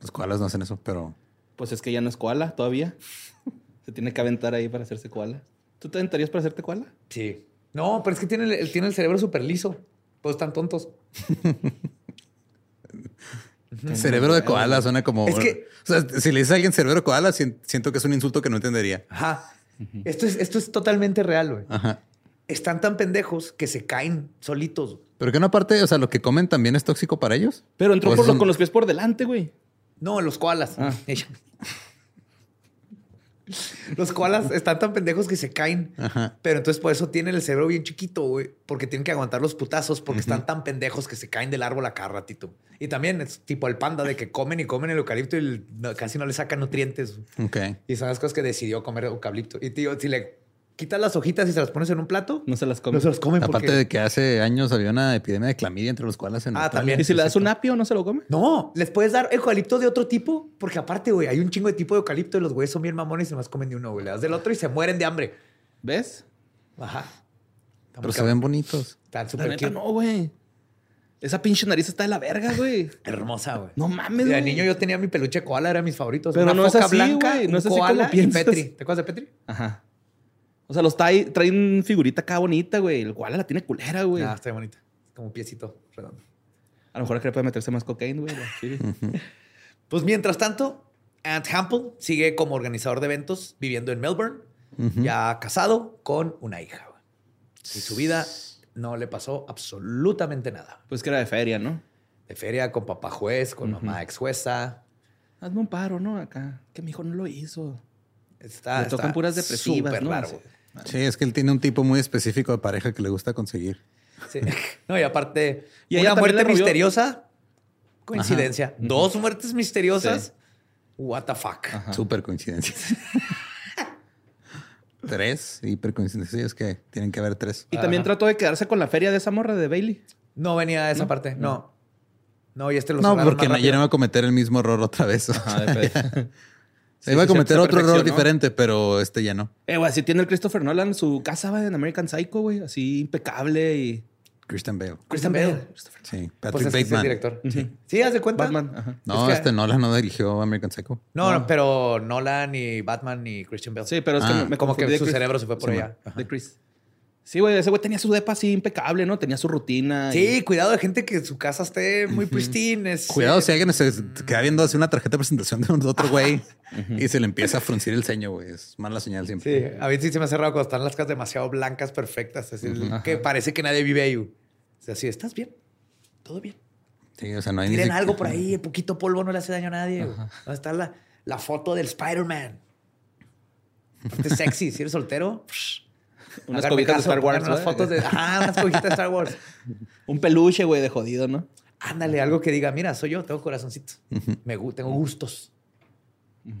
Los koalas no hacen eso, pero... Pues es que ya no es koala todavía. Se tiene que aventar ahí para hacerse koala. ¿Tú te aventarías para hacerte koala? Sí. No, pero es que tiene, el- tiene el cerebro súper liso. Pues están tontos. Cerebro de koala suena como... Es que- O sea, si le dices a alguien cerebro de koala, sien- siento que es un insulto que no entendería. Ajá. Esto es, esto es totalmente real, güey. Ajá. Están tan pendejos que se caen solitos. Pero que no aparte, o sea, lo que comen también es tóxico para ellos. Pero entró por son- lo, con los pies por delante, güey. No, los koalas. Ah. los koalas están tan pendejos que se caen. Ajá. Pero entonces por eso tienen el cerebro bien chiquito, güey. Porque tienen que aguantar los putazos porque están tan pendejos que se caen del árbol a cada ratito. Y también es tipo el panda de que comen y comen el eucalipto y el- no- casi no le sacan nutrientes. Ok. Y son las cosas que decidió comer eucalipto. Y tío, si le quitas las hojitas y se las pones en un plato, No se las come. no se las comen Aparte porque... de que hace años había una epidemia de clamidia entre los koalas en Ah, Australia. también. ¿Y si le das un apio, no se lo come? No, les puedes dar eucalipto de otro tipo, porque aparte, güey, hay un chingo de tipo de eucalipto y los güeyes son bien mamones y se más comen de uno, güey. Le das del otro y se mueren de hambre. ¿Ves? Ajá. Pero se ven bonitos. Están súper cute. no, güey. Esa pinche nariz está de la verga, güey. Hermosa, güey. No mames, De güey. niño yo tenía mi peluche koala, era mis favoritos. Pero Una no es foca así, blanca, güey, no un es así como koala y piensas. Petri. ¿Te acuerdas de Petri? Ajá. O sea, los trae, traen figurita acá bonita, güey. El la tiene culera, güey. Ah, está bonita. Como un piecito redondo. A lo mejor cree que puede meterse más cocaína, güey. Pues mientras tanto, Ant Hample sigue como organizador de eventos viviendo en Melbourne, ya casado con una hija. güey. Y su vida no le pasó absolutamente nada. Pues que era de feria, ¿no? De feria con papá juez, con mamá ex jueza. Hazme un paro, ¿no? Acá. Que mi hijo no lo hizo. Está, Le tocan está puras depresivas, súper ¿no? raro, güey. Sí, es que él tiene un tipo muy específico de pareja que le gusta conseguir. Sí. No, y aparte, Y una muerte misteriosa. Coincidencia. Dos muertes misteriosas. What the fuck. Súper coincidencia. tres hiper coincidencias. Sí, es que tienen que haber tres. Y también trató de quedarse con la feria de esa morra de Bailey. No venía a esa parte. No. No, y este lo No, porque rápido. iba a cometer el mismo error otra vez. Se iba a se- cometer se otro error diferente, pero este ya no. Eh, güey, así tiene el Christopher Nolan su casa, güey, en American Psycho, güey. Así impecable y... Christian Bale. Christian Bale. Sí, Pues Patrick es que es el Bateman. director. Sí. Sí, haz de cuenta. Batman. Ajá. No, Es que- este Nolan no dirigió American Psycho. No, no, pero Nolan ni Batman ni Christian Bale. Sí, pero es Ah, que me, me como que su Chris. cerebro se fue por Sí, allá. De Chris. Sí, güey, ese güey tenía su depa así impecable, ¿no? Tenía su rutina. Sí, y- cuidado de gente que su casa esté muy pristine. es- Cuidado si alguien se queda viendo así una tarjeta de presentación de otro güey y se le empieza a fruncir el ceño, güey. Es mala señal siempre. Sí, a mí sí se me hace raro cuando están las casas demasiado blancas, perfectas. Así que parece que nadie vive ahí. O sea, así, ¿estás bien? ¿Todo bien? Sí, o sea, no hay ni Tienen algo por ahí, el poquito polvo no le hace daño a nadie. ¿Dónde está la, la foto del Spider-Man? Aparte sexy, si eres soltero. psh, Unas cobitas de Star Wars. Unas fotos de. Ajá, unas cobitas de Star Wars. Un peluche, güey, de jodido, ¿no? Ándale, algo que diga, mira, soy yo, tengo corazoncito. Me, gu- tengo gustos.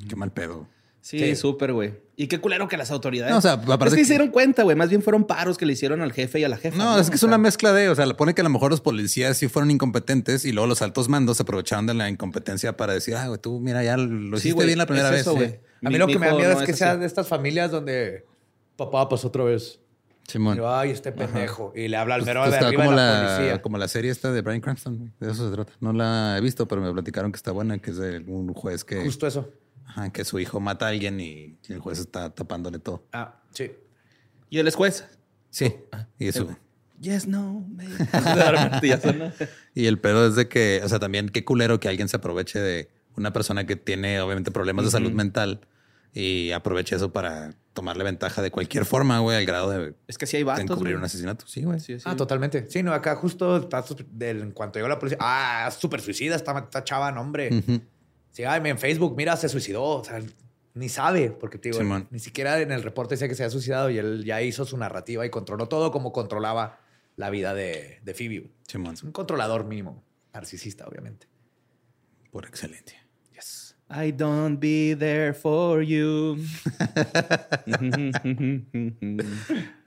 Qué mal pedo. Sí, Sí. súper, güey. Y qué culero que las autoridades. No, o sea, aparte es que que- se dieron cuenta, güey. Más bien fueron paros que le hicieron al jefe y a la jefa. No, es que es una mezcla de, o sea, le pone que a lo mejor los policías sí fueron incompetentes y luego los altos mandos se aprovecharon de la incompetencia para decir, ah, güey, tú mira, ya lo Sí, hiciste güey, bien la primera es vez. Sí. güey. A mí Mi- lo que me da miedo no es que así. sea de estas familias donde papá, pues otra vez. Simón. Y yo, Ay, este pendejo. Y le habla al mero Pues de está arriba como de la, la, policía. como la serie esta de Brian Cranston, de eso se trata. No la he visto, pero me platicaron que está buena, que es de un juez que, Justo eso. ajá, que su hijo mata a alguien y el juez está tapándole todo. Ah, sí. Y él es juez. Sí. Y eso. Yes, no. De. Y el pedo es de que, o sea, también qué culero que alguien se aproveche de una persona que tiene obviamente problemas de salud mental y aproveche eso para tomarle ventaja de cualquier forma, güey, al grado de, Es que sí hay vatos. encubrir güey. un asesinato. Sí, güey. Sí, sí. Ah, totalmente. Sí, no, acá justo está en cuanto llegó la policía. Ah, súper suicida esta, esta chava, no, hombre. Ujú. Sí, ay, en Facebook, mira, se suicidó. O sea, ni sabe, porque te digo, ni siquiera en el reporte decía que se había suicidado y él ya hizo su narrativa y controló todo como controlaba la vida de, de Phoebe. Simón, Es un controlador mínimo, narcisista, obviamente. por excelencia. I don't be there for you.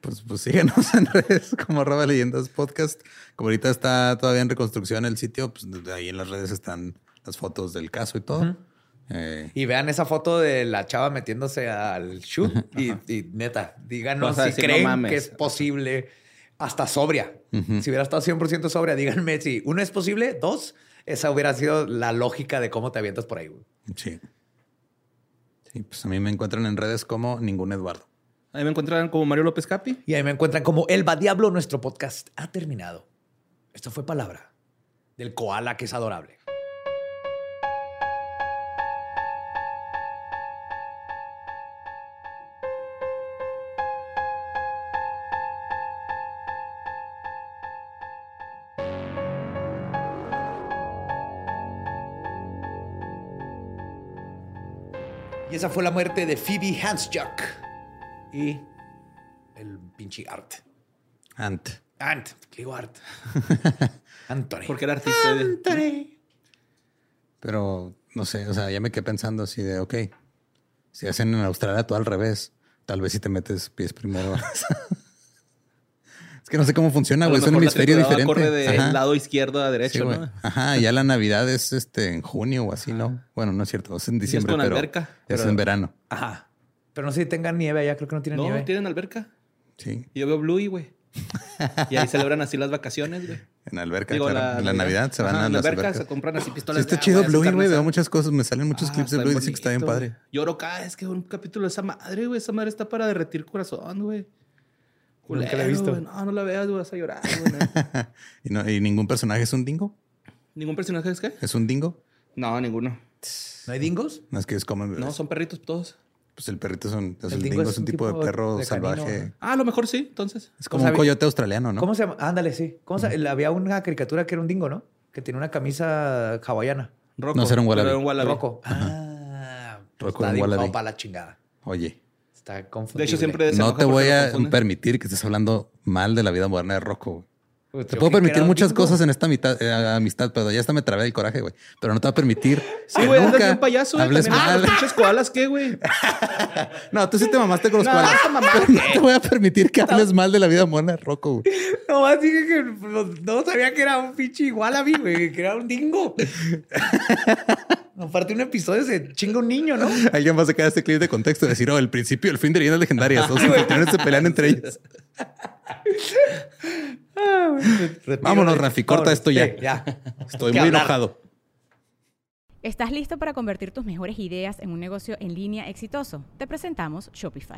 Pues, pues síguenos en redes como arroba leyendas podcast. Como ahorita está todavía en reconstrucción el sitio, pues ahí en las redes están las fotos del caso y todo. Eh, Y vean esa foto de la chava metiéndose al shoot y, y neta, díganos si no creen que es posible hasta sobria. Si hubiera estado 100% sobria, díganme si uno es posible, dos, Esa hubiera sido la lógica de cómo te avientas por ahí, güey. Sí. Sí, pues a mí me encuentran en redes como ningún Eduardo. Ahí me encuentran como Mario López Capi. Y ahí me encuentran como Elba Diablo. Nuestro podcast ha terminado. Esto fue palabra del koala que es adorable. Y esa fue la muerte de Phoebe Hansjuk y el pinche Art. Ant. Ant, digo Art. Anthony. Porque era artista. de- Anthony. Pero no sé, o sea, ya me quedé pensando así de, ok, si hacen en Australia todo al revés, tal vez si te metes pies primero. es que no sé cómo funciona, güey. Es un hemisferio diferente. corre del Ajá. lado izquierdo a Sí, derecho. ¿no? Ajá, ya la Navidad es este en junio o así, ¿no? Bueno, no es cierto, es en diciembre, con pero alberca, es pero- en verano. Ajá. Pero no sé si tengan nieve allá, creo que no tienen No, nieve. tienen alberca. Sí, Y yo veo Bluey, güey. Y ahí celebran así las vacaciones, güey. en alberca, Digo, claro. la Navidad se van Ajá, a las alberca, albercas. se compran así Sí, pistolas. está de chido agua, Bluey, güey. Veo muchas cosas, me salen muchos Ah, clips de Bluey, dicen que está bien padre. Lloro cada vez que veo un capítulo de esa madre, güey. Esa madre está para derretir corazón, güey. Nunca la he Culero, visto. No, no la veas. Vas a llorar. ¿Y, no- y ningún personaje es un dingo? ¿Ningún personaje es qué? ¿Es un dingo? No, ninguno. ¿No hay dingos? No es que es como... No, son perritos todos. Pues el perrito es un, es El el dingo dingo es un tipo de perro de salvaje. Ah, a lo mejor sí, entonces. Es como O sea, un coyote australiano, ¿no? ¿Cómo se llama? Ándale, sí. ¿Cómo se- Había una caricatura que era un dingo, ¿no? Que tenía una camisa hawaiana. Rocco. No, será un wallaby. Era un wallaby. Rocco. Ah, Rocco está en dibujado wallaby. para la chingada. Oye, Está confundido. De hecho, siempre no te voy a permitir que estés hablando mal de la vida moderna de Rocco. güey. Pues, Te puedo permitir un muchas cosas en esta mitad, eh, amistad, pero ya hasta me trabé el coraje, güey. Pero no te voy a permitir. Sí, que güey, andas nunca bien payaso, güey. Hables También, ah, mal. los pinches koalas, ¿qué, güey? No, tú sí te mamaste con los No, koalas. no te voy a permitir que hables mal de la vida moderna de Rocco, güey. Nomás dije que pues, no sabía que era un pinche wallaby, güey, que era un dingo. Aparte, un episodio se chinga un niño, ¿no? Alguien va a sacar este clip de contexto y decir, oh, el principio, el fin de leyendas legendarias. Los anfitriones se pelean entre ellos. Vámonos, Rafi, corta esto ya. Sí, ya. Estoy muy hablar. enojado. ¿Estás listo para convertir tus mejores ideas en un negocio en línea exitoso? Te presentamos Shopify.